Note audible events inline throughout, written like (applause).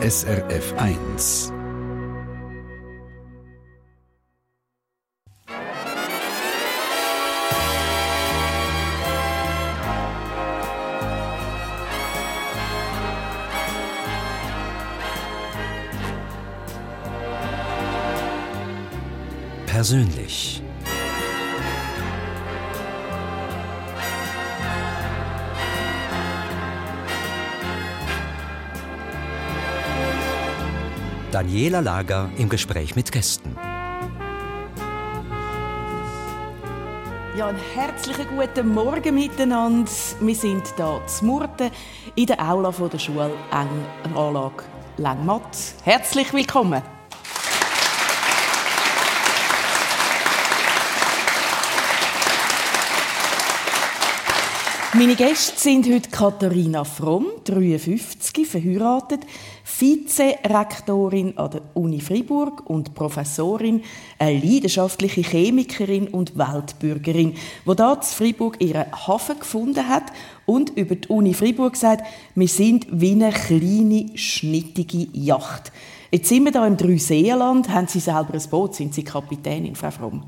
SRF 1. Persönlich. Daniela Lager im Gespräch mit Gästen. Ja, einen herzlichen guten Morgen miteinander. Wir sind hier zu Murten in der Aula der Schule Anlage Langmatt. Herzlich willkommen. Meine Gäste sind heute Katharina Fromm, 53, verheiratet, Vizerektorin an der Uni Freiburg und Professorin, eine leidenschaftliche Chemikerin und Weltbürgerin, die hier in Freiburg ihren Hafen gefunden hat und über die Uni Freiburg sagt, wir sind wie eine kleine, schnittige Yacht. Jetzt sind wir hier im Dreiseenland, haben Sie selber ein Boot, sind Sie Kapitänin, Frau Fromm?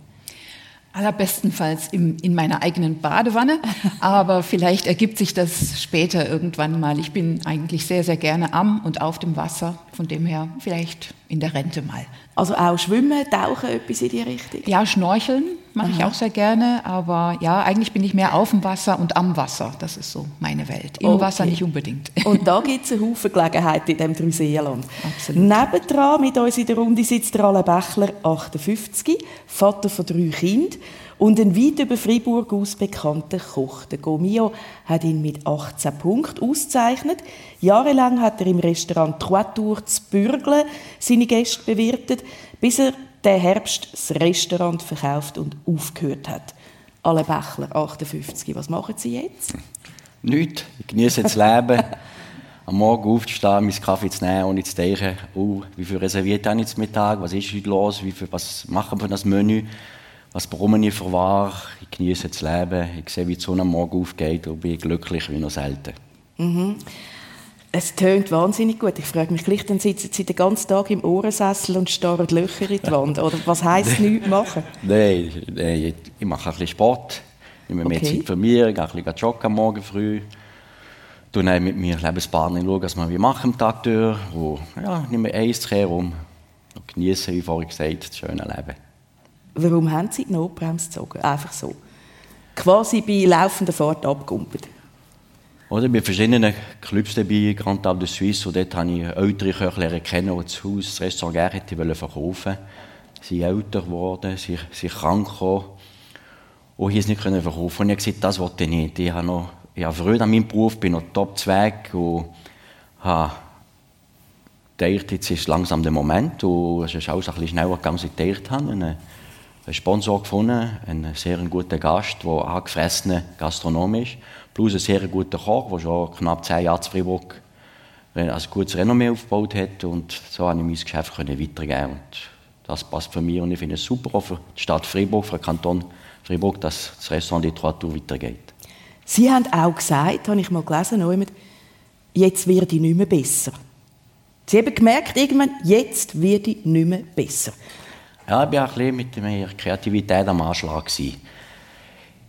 Allerbestenfalls im, in meiner eigenen Badewanne, aber vielleicht ergibt sich das später irgendwann mal. Ich bin eigentlich sehr, sehr gerne am und auf dem Wasser, von dem her vielleicht in der Rente mal. Also auch schwimmen, tauchen, etwas in die Richtung? Ja, schnorcheln mache ich auch sehr gerne, aber ja, eigentlich bin ich mehr auf dem Wasser und am Wasser. Das ist so meine Welt. Im okay. Wasser nicht unbedingt. Und da gibt es eine Haufen Gelegenheit in diesem Dreiseenland. Absolut. Nebendran mit uns in der Runde sitzt der Alain Bächler, 58, Vater von drei Kindern und ein weit über Freiburg aus bekannter Koch. Der Gomio hat ihn mit 18 Punkten ausgezeichnet. Jahrelang hat er im Restaurant Trois Tours zu Bürgle seine Gäste bewirtet, bis er den Herbst das Restaurant verkauft und aufgehört hat. Alle Bächler, 58, was machen Sie jetzt? Nichts. Ich genieße das Leben. (laughs) Am Morgen aufzustehen, meinen Kaffee zu nehmen, ohne zu denken, oh, wie viel reserviert habe ich jetzt Mittag, was ist heute los, wie viel, was machen wir das Menü was bekomme ich für wahr? Ich genieße das Leben, ich sehe, wie die Sonne am Morgen aufgeht und bin glücklich wie noch selten. Mhm. Es tönt wahnsinnig gut. Ich frage mich gleich, dann sitzen Sie den ganzen Tag im Ohrensessel und starren Löcher in die Wand. Oder was heisst nichts machen? Nein, nein, ich mache ein bisschen Sport. Ich nehme mehr Zeit für mich, gehe ein bisschen joggen am Morgen früh. Schaue dann mit meiner Lebenspartnerin, schauen, was wir machen am Tag durch. Und, ja, nehme eins herum und genieße, wie vorhin gesagt, das schöne Leben. Warum haben Sie die Notbremse gezogen? Einfach so. Quasi bei laufender Fahrt abgekumpelt. Oder? Bei verschiedenen Clubs dabei, Grand Table de Suisse, und dort habe ich ältere Köche kennen, die das Haus, das Restaurant gerne hätte verkaufen. Sie sind älter geworden, sie sind krank geworden und hier es nicht verkaufen. Und ich habe gesagt, das wollte ich nicht. Ich habe noch, ich habe früher an meinem Beruf, bin noch top zweig und habe gedacht, jetzt ist langsam der Moment. Und es ist alles ein bisschen schneller gegangen, als ich gedacht habe einen Sponsor gefunden, einen sehr guten Gast, der angefressen Gastronom ist, plus einen sehr guten Koch, der schon knapp zehn Jahre zu Freiburg ein gutes Renommee aufgebaut hat und so konnte ich mein Geschäft weitergeben und das passt für mich und ich finde es super auch für die Stadt Freiburg, für den Kanton Freiburg, dass das Restaurant Literatur weitergeht. Sie haben auch gesagt, habe ich mal gelesen, jetzt werde ich nicht mehr besser. Sie haben gemerkt, irgendwann, jetzt werde ich nicht mehr besser. Ja, ich war ein mit meiner Kreativität am Anschlag. Gewesen.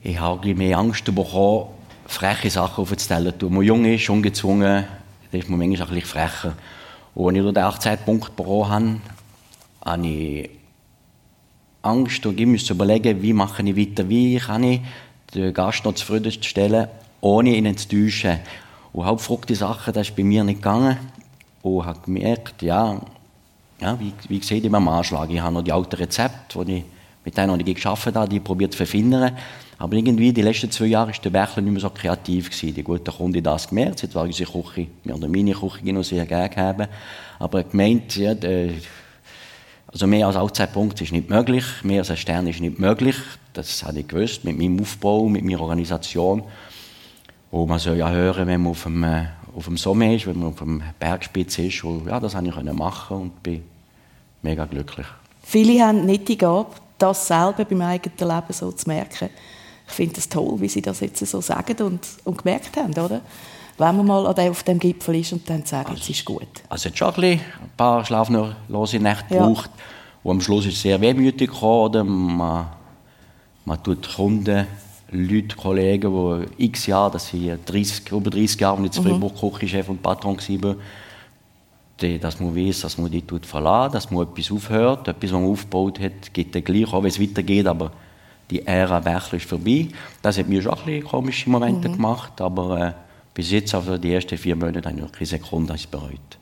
Ich habe mehr Angst bekommen, freche Sachen aufzustellen. Wenn man jung ist, ungezwungen, dann ist man manchmal ein bisschen frecher. Und als ich den 18 Punkt bekommen habe, habe ich Angst und ich musste überlegen, wie mache ich weiter, wie kann ich den Gast noch zufriedenstellen, ohne ihn zu täuschen. Und hauptfruchte Sachen, das ist bei mir nicht gegangen. Und habe gemerkt, ja, ja, wie, wie immer am Anschlag. Ich habe noch die alten Rezepte, die ich mit denen ich geschafft habe, die probiert zu verfindern. Aber irgendwie, die letzten zwei Jahre war der Bächler nicht mehr so kreativ. Gewesen. Die guten Kunden das gemerkt. Jetzt war unsere Küche, mir oder meine Küche noch sehr gerne haben. Aber gemeint, ja, der, also mehr als 18 Punkte ist nicht möglich. Mehr als ein Stern ist nicht möglich. Das habe ich gewusst, mit meinem Aufbau, mit meiner Organisation. Und man soll ja hören, wenn man auf dem, äh, auf dem Sommer ist, wenn man auf dem Bergspitz ist. Und ja, das konnte ich machen und bin mega glücklich. Viele haben nicht die Gabe, das selber beim eigenen Leben so zu merken. Ich finde es toll, wie Sie das jetzt so sagen und, und gemerkt haben, oder? wenn man mal auf dem Gipfel ist und dann sagen, also, es ist gut? Also es hat schon ein, paar schlaflose Nächte ja. gebraucht. Und am Schluss ist es sehr wehmütig gekommen. Man, man tut Kunden, Leute, Kollegen, die x Jahre, das sind 30, über 30 Jahre, als ich mhm. Küchenchef und Patron war, dass man weiß, dass man die tut verlassen, dass man etwas aufhört, etwas, was man aufgebaut hat, geht dann gleich, auch wenn es weitergeht, aber die Ära Bächler ist vorbei. Das hat mir schon ein bisschen komische Momente mhm. gemacht, aber äh, bis jetzt, also die ersten vier Monate, habe ich noch keine Sekunde bereut.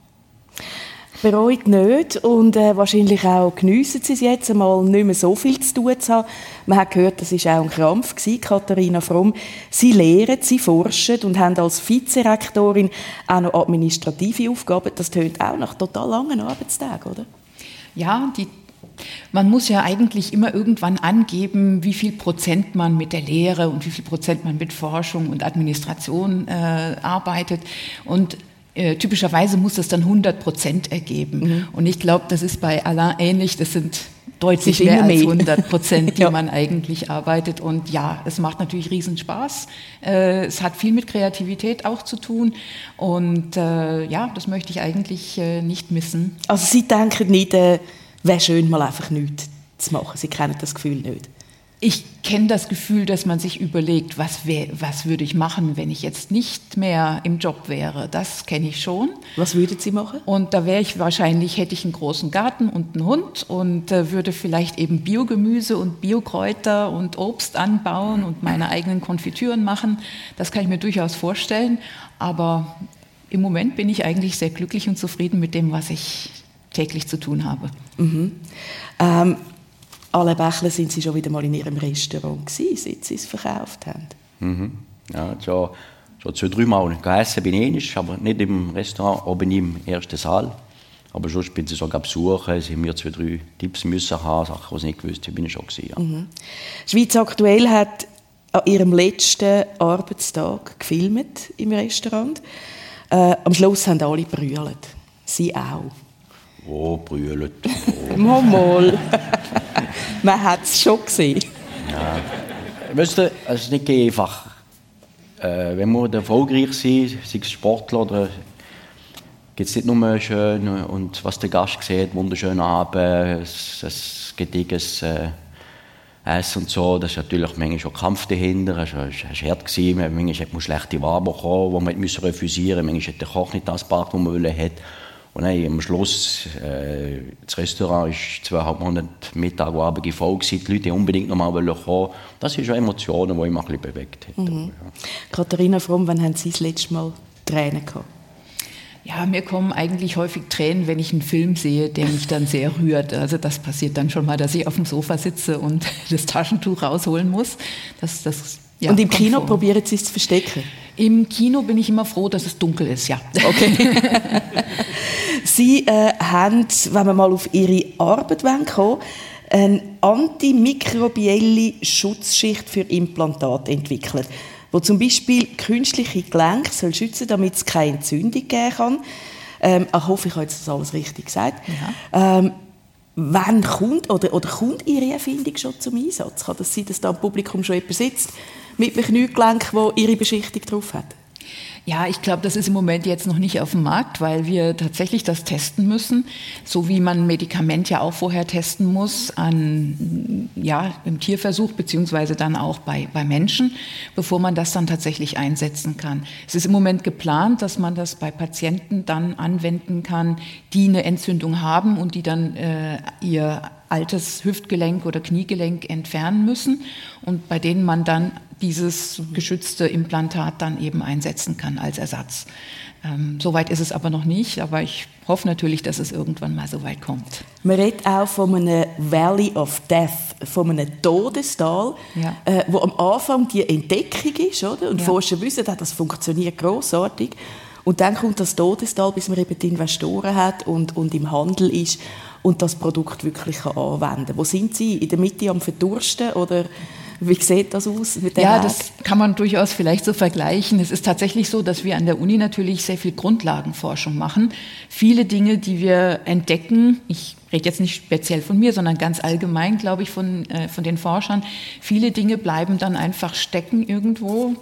Bereut nicht und äh, wahrscheinlich auch geniessen Sie es jetzt einmal nicht mehr so viel zu tun zu haben. Man hat gehört, das war auch ein Krampf gewesen, Katharina Fromm. Sie lehren, Sie forschen und haben als Vizerektorin auch noch administrative Aufgaben. Das tönt auch nach total langen Arbeitstagen, oder? Ja, die man muss ja eigentlich immer irgendwann angeben, wie viel Prozent man mit der Lehre und wie viel Prozent man mit Forschung und Administration äh, arbeitet. Und äh, typischerweise muss das dann 100 Prozent ergeben. Mhm. Und ich glaube, das ist bei Alain ähnlich. Das sind deutlich mehr als 100 Prozent, (laughs) die ja. man eigentlich arbeitet. Und ja, es macht natürlich riesen Spaß. Äh, es hat viel mit Kreativität auch zu tun. Und äh, ja, das möchte ich eigentlich äh, nicht missen. Also Sie denken nicht, äh, wäre schön, mal einfach nichts zu machen. Sie kennen das Gefühl nicht. Ich kenne das Gefühl, dass man sich überlegt, was, wär, was würde ich machen, wenn ich jetzt nicht mehr im Job wäre. Das kenne ich schon. Was würden Sie machen? Und da wäre ich wahrscheinlich, hätte ich einen großen Garten und einen Hund und äh, würde vielleicht eben Biogemüse und Biokräuter und Obst anbauen und meine eigenen Konfitüren machen. Das kann ich mir durchaus vorstellen. Aber im Moment bin ich eigentlich sehr glücklich und zufrieden mit dem, was ich täglich zu tun habe. Mhm. Ähm, alle Bächle sind Sie schon wieder mal in Ihrem Restaurant gewesen, seit Sie es verkauft haben. Mhm. Ja, schon, schon zwei, drei Mal gegessen bin ich aber nicht im Restaurant, oben im ersten Saal. Aber sonst bin ich sogar besuchen, sie haben mir zwei, drei Tipps müssen haben, Sachen, die ich nicht gewusst habe, bin ich schon gewesen, ja. mhm. Schweiz Aktuell hat an ihrem letzten Arbeitstag gefilmt im Restaurant. Äh, am Schluss haben alle brüllt. Sie auch. Oh, brüllt. (laughs) Oh. mal, mal. Man hat es schon gesehen. Ja. Weißt du, es ist nicht einfach. Äh, wenn wir erfolgreich sind, sei es Sportler oder gibt es nicht nur schön und was der Gast sieht, wunderschönen Abend, ein gediges äh, Essen und so, das ist natürlich manchmal schon Kampf dahinter, es war hart, manchmal hat man schlechte Waren bekommen, die man refusieren musste, manchmal hat der Koch nicht das gebracht, was man wollte. Und dann am Schluss, äh, das Restaurant war zweieinhalb Monate Mittag und Abend voll gewesen, die Leute unbedingt noch mal kommen. Das sind schon Emotionen, die mich ein bisschen bewegt haben. Mhm. Ja. Katharina Fromm, wann haben Sie das letzte Mal Tränen gehabt? Ja, mir kommen eigentlich häufig Tränen, wenn ich einen Film sehe, der mich dann sehr rührt. Also das passiert dann schon mal, dass ich auf dem Sofa sitze und (laughs) das Taschentuch rausholen muss. Das, das, ja, und im Kino vor. probieren Sie es zu verstecken? Im Kino bin ich immer froh, dass es dunkel ist, ja. Okay. (laughs) (laughs) Sie äh, haben, wenn wir mal auf Ihre Arbeit kommen eine antimikrobielle Schutzschicht für Implantate entwickelt, wo zum Beispiel künstliche Gelenke soll schützen, damit es keine Entzündung geben kann. Ähm, ich hoffe, ich habe jetzt das alles richtig gesagt. Ja. Ähm, wann kommt oder, oder kommt Ihre Erfindung schon zum Einsatz? Kann das sein, dass da im Publikum schon jemand sitzt mit einem Kniegelenk, wo Ihre Beschichtung drauf hat? Ja, ich glaube, das ist im Moment jetzt noch nicht auf dem Markt, weil wir tatsächlich das testen müssen, so wie man ein Medikament ja auch vorher testen muss an, ja, im Tierversuch beziehungsweise dann auch bei, bei Menschen, bevor man das dann tatsächlich einsetzen kann. Es ist im Moment geplant, dass man das bei Patienten dann anwenden kann, die eine Entzündung haben und die dann äh, ihr altes Hüftgelenk oder Kniegelenk entfernen müssen und bei denen man dann dieses geschützte Implantat dann eben einsetzen kann als Ersatz. Ähm, Soweit ist es aber noch nicht, aber ich hoffe natürlich, dass es irgendwann mal so weit kommt. Man redet auch von einem Valley of Death, von einem Todestal, ja. äh, wo am Anfang die Entdeckung ist, oder? Und ja. Forscher wissen, dass das funktioniert großartig. Und dann kommt das Todestal, bis man eben die Investoren hat und, und im Handel ist und das Produkt wirklich anwenden kann. Wo sind Sie? In der Mitte am Verdursten oder wie sieht das aus mit der Ja, Art? das kann man durchaus vielleicht so vergleichen. Es ist tatsächlich so, dass wir an der Uni natürlich sehr viel Grundlagenforschung machen. Viele Dinge, die wir entdecken, ich rede jetzt nicht speziell von mir, sondern ganz allgemein, glaube ich, von, äh, von den Forschern, viele Dinge bleiben dann einfach stecken irgendwo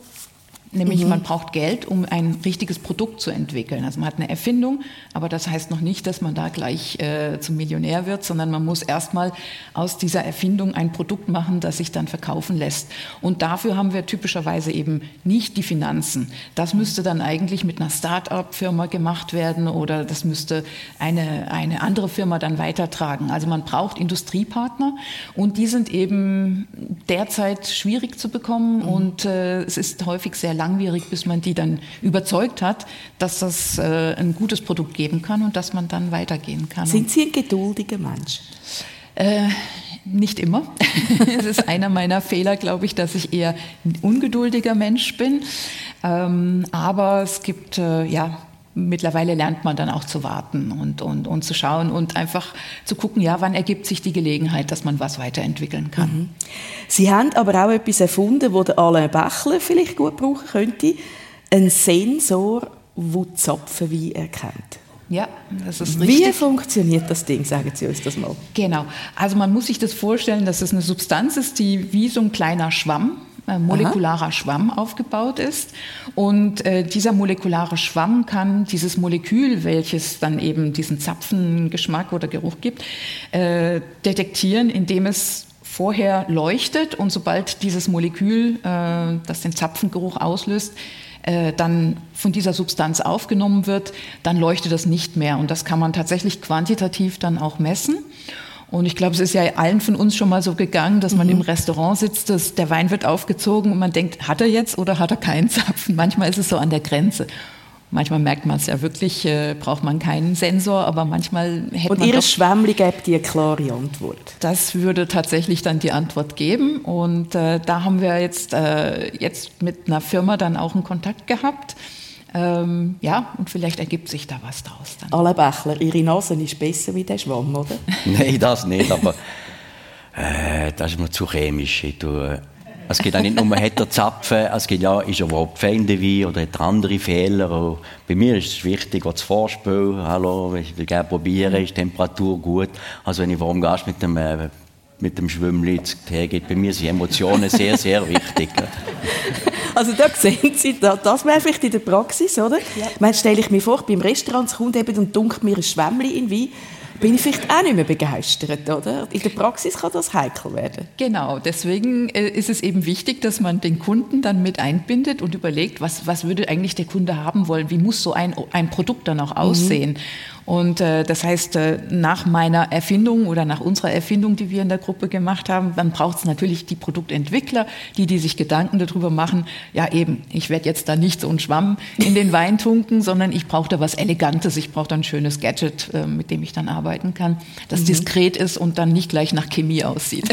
Nämlich mhm. man braucht Geld, um ein richtiges Produkt zu entwickeln. Also man hat eine Erfindung, aber das heißt noch nicht, dass man da gleich äh, zum Millionär wird, sondern man muss erstmal aus dieser Erfindung ein Produkt machen, das sich dann verkaufen lässt. Und dafür haben wir typischerweise eben nicht die Finanzen. Das müsste dann eigentlich mit einer Start-up-Firma gemacht werden oder das müsste eine, eine andere Firma dann weitertragen. Also man braucht Industriepartner und die sind eben derzeit schwierig zu bekommen mhm. und äh, es ist häufig sehr langwierig, bis man die dann überzeugt hat, dass das äh, ein gutes Produkt geben kann und dass man dann weitergehen kann. Sind Sie ein geduldiger Mensch? Äh, nicht immer. (laughs) Es ist einer meiner Fehler, glaube ich, dass ich eher ein ungeduldiger Mensch bin. Ähm, aber es gibt äh, ja mittlerweile lernt man dann auch zu warten und, und, und zu schauen und einfach zu gucken, ja, wann ergibt sich die Gelegenheit, dass man was weiterentwickeln kann. Mhm. Sie haben aber auch etwas erfunden, wo der Alain Bächler vielleicht gut brauchen könnte, ein Sensor, der Zapfenwein erkennt. Ja, das ist richtig. Wie funktioniert das Ding? Sagen Sie uns das mal. Genau. Also man muss sich das vorstellen, dass es eine Substanz ist, die wie so ein kleiner Schwamm molekularer Aha. Schwamm aufgebaut ist. Und äh, dieser molekulare Schwamm kann dieses Molekül, welches dann eben diesen Zapfengeschmack oder Geruch gibt, äh, detektieren, indem es vorher leuchtet und sobald dieses Molekül, äh, das den Zapfengeruch auslöst, äh, dann von dieser Substanz aufgenommen wird, dann leuchtet das nicht mehr. Und das kann man tatsächlich quantitativ dann auch messen. Und ich glaube, es ist ja allen von uns schon mal so gegangen, dass man mhm. im Restaurant sitzt, dass der Wein wird aufgezogen und man denkt, hat er jetzt oder hat er keinen Zapfen? (laughs) Manchmal ist es so an der Grenze. Manchmal merkt man es ja wirklich, äh, braucht man keinen Sensor, aber manchmal hätte und man. Und Ihre Schwämmli gibt die eine klare Antwort. Das würde tatsächlich dann die Antwort geben. Und äh, da haben wir jetzt, äh, jetzt mit einer Firma dann auch einen Kontakt gehabt ähm, ja, und vielleicht ergibt sich da was draus. Dann. Alle Bächler, Ihre Nase ist besser wie der Schwamm, oder? (laughs) Nein, das nicht, aber (laughs) äh, das ist mir zu chemisch. Tue, es geht auch nicht nur, hat den Zapfen, es geht ja, ist er überhaupt feinde Wein oder hat er andere Fehler. Und bei mir ist es wichtig, auch das Vorspiel, hallo, ich will gerne probieren, ist die Temperatur gut. Also wenn ich warm Gast mit dem, äh, mit dem Schwimmli geht, bei mir sind Emotionen sehr, sehr wichtig. Also da sehen Sie, das wäre vielleicht in der Praxis, oder? Ja. Man stelle ich mir vor, beim Restaurant kommt eben und dunkelt mir ein Schwämmchen in Wein bin ich vielleicht auch nicht mehr begeistert, oder? In der Praxis kann das heikel werden. Genau, deswegen äh, ist es eben wichtig, dass man den Kunden dann mit einbindet und überlegt, was, was würde eigentlich der Kunde haben wollen? Wie muss so ein, ein Produkt dann auch mhm. aussehen? Mhm. Und äh, das heißt, äh, nach meiner Erfindung oder nach unserer Erfindung, die wir in der Gruppe gemacht haben, dann braucht es natürlich die Produktentwickler, die, die sich Gedanken darüber machen, ja eben, ich werde jetzt da nicht so einen Schwamm in den Wein (laughs) tunken, sondern ich brauche da was Elegantes, ich brauche da ein schönes Gadget, äh, mit dem ich dann arbeiten kann, das mhm. diskret ist und dann nicht gleich nach Chemie aussieht.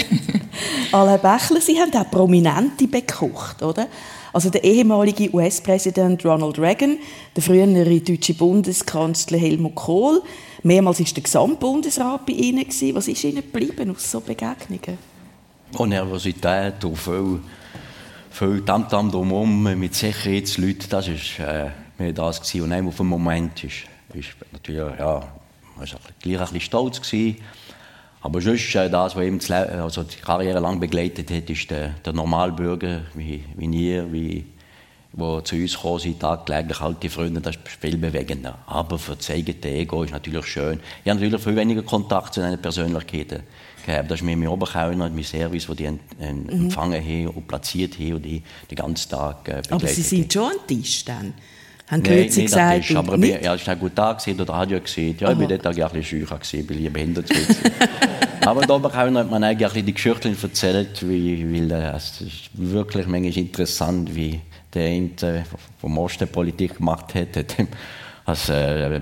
(laughs) Alain Bächler, Sie haben auch Prominente bekocht, oder? Also der ehemalige US-Präsident Ronald Reagan, der frühere deutsche Bundeskanzler Helmut Kohl, mehrmals ist der Gesamtbundesrat bei Ihnen gewesen. Was ist Ihnen geblieben aus so Begegnungen? Oh, Nervosität und viel, viel Tamtam drumherum mit Sicherheitsleuten, das war äh, mehr das gewesen. Und einem auf den Moment ist, ist natürlich, ja, man war gleich ein bisschen stolz gewesen. Aber sonst, äh, das, was eben also die Karriere lang begleitet hat, ist der, der Normalbürger, wie, wie ihr, wie, wo zu uns kommen sind, tagtäglich alte Freunde, das ist viel bewegender. Aber für das eigene Ego ist natürlich schön. Ich habe natürlich viel weniger Kontakt zu den Persönlichkeiten gehabt. Das ist mir mein Oberkellner, mein Service, wo die mhm. empfangen haben und platziert haben und die den ganzen Tag äh, Aber Sie sind schon ein Tisch dann? Haben die Leute gesagt? Tisch, aber nicht? es war gut da gewesen, oder Radio gesehen. Ja, ich war dort auch ein bisschen scheu gewesen, weil ich behindert war. (laughs) aber da hat man eigentlich die Geschichten erzählt, wie, weil äh, es ist wirklich manchmal interessant, wie der eine vom Osten Politik gemacht hat. hat als äh,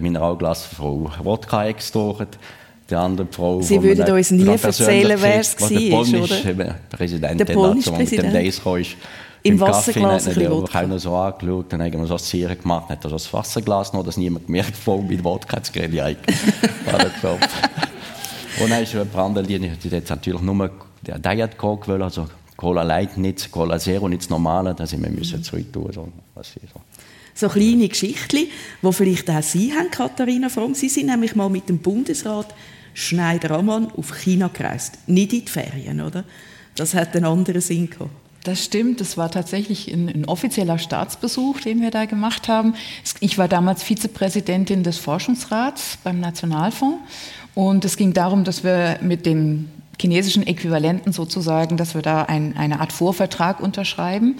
Frau Wodka extragen. Die andere Frau, Sie würden uns nie erzählen, wer es war, oder? Präsident, der polnische Präsident. mit dem Days ist. Im Wasserglas ein bisschen Wodka. Ich so angeschaut, dann haben wir so Zieren gemacht, hat er so das Wasserglas noch, dass niemand gemerkt voll mit Wodka zu gehen. (laughs) Und dann ist ein anderer, die hat natürlich nur der Diet Coke wollen, also Cola Light, nicht Cola Zero, nicht das Normale, da sind wir müssen mhm. zurück tun. So, was so. so kleine Geschichten, die vielleicht auch Sie haben, Katharina Fromm. Sie sind nämlich mal mit dem Bundesrat Schneider-Ammann auf China gereist. Nicht in die Ferien, oder? Das hat einen anderen Sinn gehabt. Das stimmt, das war tatsächlich ein, ein, offizieller Staatsbesuch, den wir da gemacht haben. Ich war damals Vizepräsidentin des Forschungsrats beim Nationalfonds und es ging darum, dass wir mit dem chinesischen Äquivalenten sozusagen, dass wir da ein, eine Art Vorvertrag unterschreiben.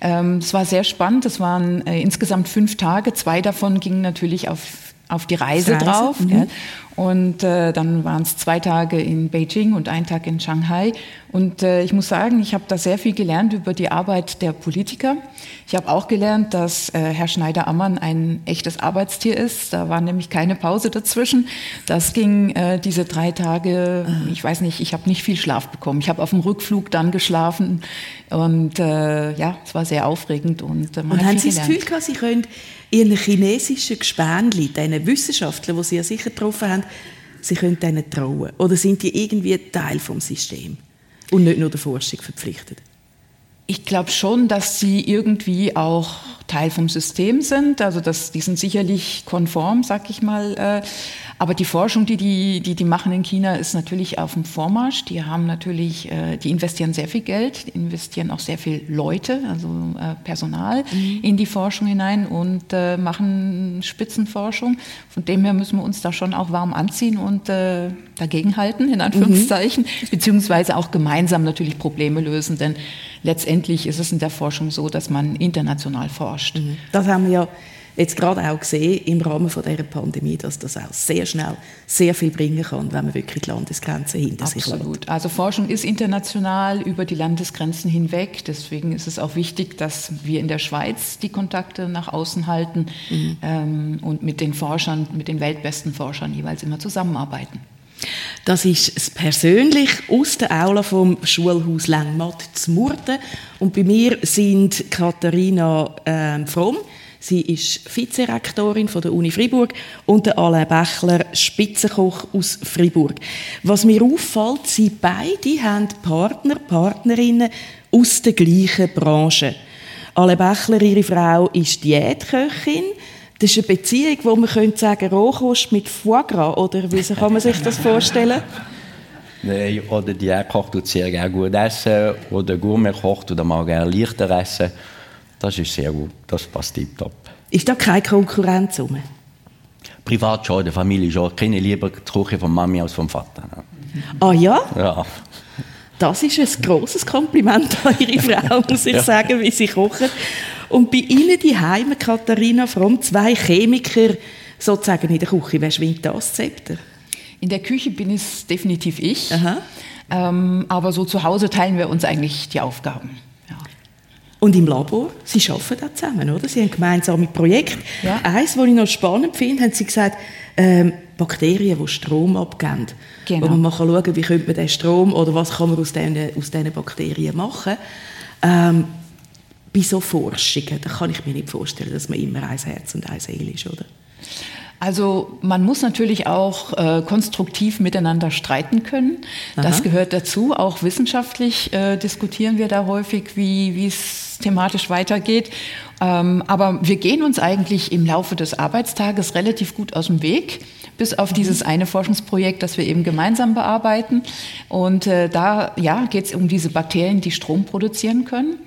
Ähm, es war sehr spannend, es waren äh, insgesamt fünf Tage, zwei davon gingen natürlich auf auf die Reise, Reise. drauf. Mhm. Und äh, dann waren es zwei Tage in Beijing und ein Tag in Shanghai. Und äh, ich muss sagen, ich habe da sehr viel gelernt über die Arbeit der Politiker. Ich habe auch gelernt, dass äh, Herr Schneider-Ammann ein echtes Arbeitstier ist. Da war nämlich keine Pause dazwischen. Das ging äh, diese drei Tage, ich weiß nicht, ich habe nicht viel Schlaf bekommen. Ich habe auf dem Rückflug dann geschlafen. Und äh, ja, es war sehr aufregend. Und, äh, man und haben Sie das Gefühl gehabt, Sie können Ihren chinesischen Gespänli, diesen Wissenschaftlern, die Sie ja sicher getroffen haben, Sie können denen trauen? Oder sind die irgendwie Teil vom System und nicht nur der Forschung verpflichtet? Ich glaube schon, dass sie irgendwie auch Teil vom System sind. Also das, die sind sicherlich konform, sag ich mal. Aber die Forschung, die die, die die machen in China, ist natürlich auf dem Vormarsch. Die haben natürlich, äh, die investieren sehr viel Geld, die investieren auch sehr viel Leute, also äh, Personal mhm. in die Forschung hinein und äh, machen Spitzenforschung. Von dem her müssen wir uns da schon auch warm anziehen und äh, dagegenhalten, in Anführungszeichen, mhm. beziehungsweise auch gemeinsam natürlich Probleme lösen, denn letztendlich ist es in der Forschung so, dass man international forscht. Mhm. Das haben wir ja jetzt gerade auch gesehen im Rahmen von dieser Pandemie, dass das auch sehr schnell sehr viel bringen kann, wenn man wirklich die Landesgrenzen hinter Absolut. sich Absolut. Also Forschung ist international über die Landesgrenzen hinweg. Deswegen ist es auch wichtig, dass wir in der Schweiz die Kontakte nach außen halten mhm. ähm, und mit den Forschern, mit den weltbesten Forschern jeweils immer zusammenarbeiten. Das ist persönlich aus der Aula vom Schulhaus Langmatt zu Murten. Und bei mir sind Katharina äh, Fromm, Sie ist Vizerektorin von der Uni Freiburg und der Alain Bächler, Spitzenkoch aus Freiburg. Was mir auffällt, sie beide haben Partner, Partnerinnen aus der gleichen Branche. Alain Bächler, ihre Frau, ist Diätköchin. Das ist eine Beziehung, wo man könnte sagen, Rohkost mit Foie Gras, oder wie kann man sich das vorstellen? (laughs) Nein, oder Diätkoch tut sehr gerne gut essen, oder Gourmet kocht oder mag gerne leichter essen. Das ist sehr gut, das passt tiptop. Ist da keine Konkurrenz rum? Privat schon, in der Familie schon. Ich kenne lieber die Küche von Mami als vom Vater. Ah ja? Ja. Das ist ein grosses Kompliment an Ihre (laughs) Frau, muss ich ja. sagen, wie sie kochen. Und bei Ihnen die Heime, Katharina Fromm, zwei Chemiker sozusagen in der Küche. Wer schwingt das Zepter? In der Küche bin es definitiv ich. Ähm, aber so zu Hause teilen wir uns eigentlich die Aufgaben. Und im Labor, Sie arbeiten auch zusammen, oder? Sie haben gemeinsame Projekte. Ja. Eins, was ich noch spannend finde, haben Sie gesagt, ähm, Bakterien, die Strom abgeben. Genau. Wo man mal schauen kann, wie könnte man den Strom oder was kann man aus diesen, aus diesen Bakterien machen. Ähm, bei so Forschungen, da kann ich mir nicht vorstellen, dass man immer ein Herz und eine Seele ist, oder? Also man muss natürlich auch äh, konstruktiv miteinander streiten können. Aha. Das gehört dazu. Auch wissenschaftlich äh, diskutieren wir da häufig, wie es thematisch weitergeht. Ähm, aber wir gehen uns eigentlich im Laufe des Arbeitstages relativ gut aus dem Weg bis auf mhm. dieses eine Forschungsprojekt, das wir eben gemeinsam bearbeiten. Und äh, da ja, geht es um diese Bakterien, die Strom produzieren können.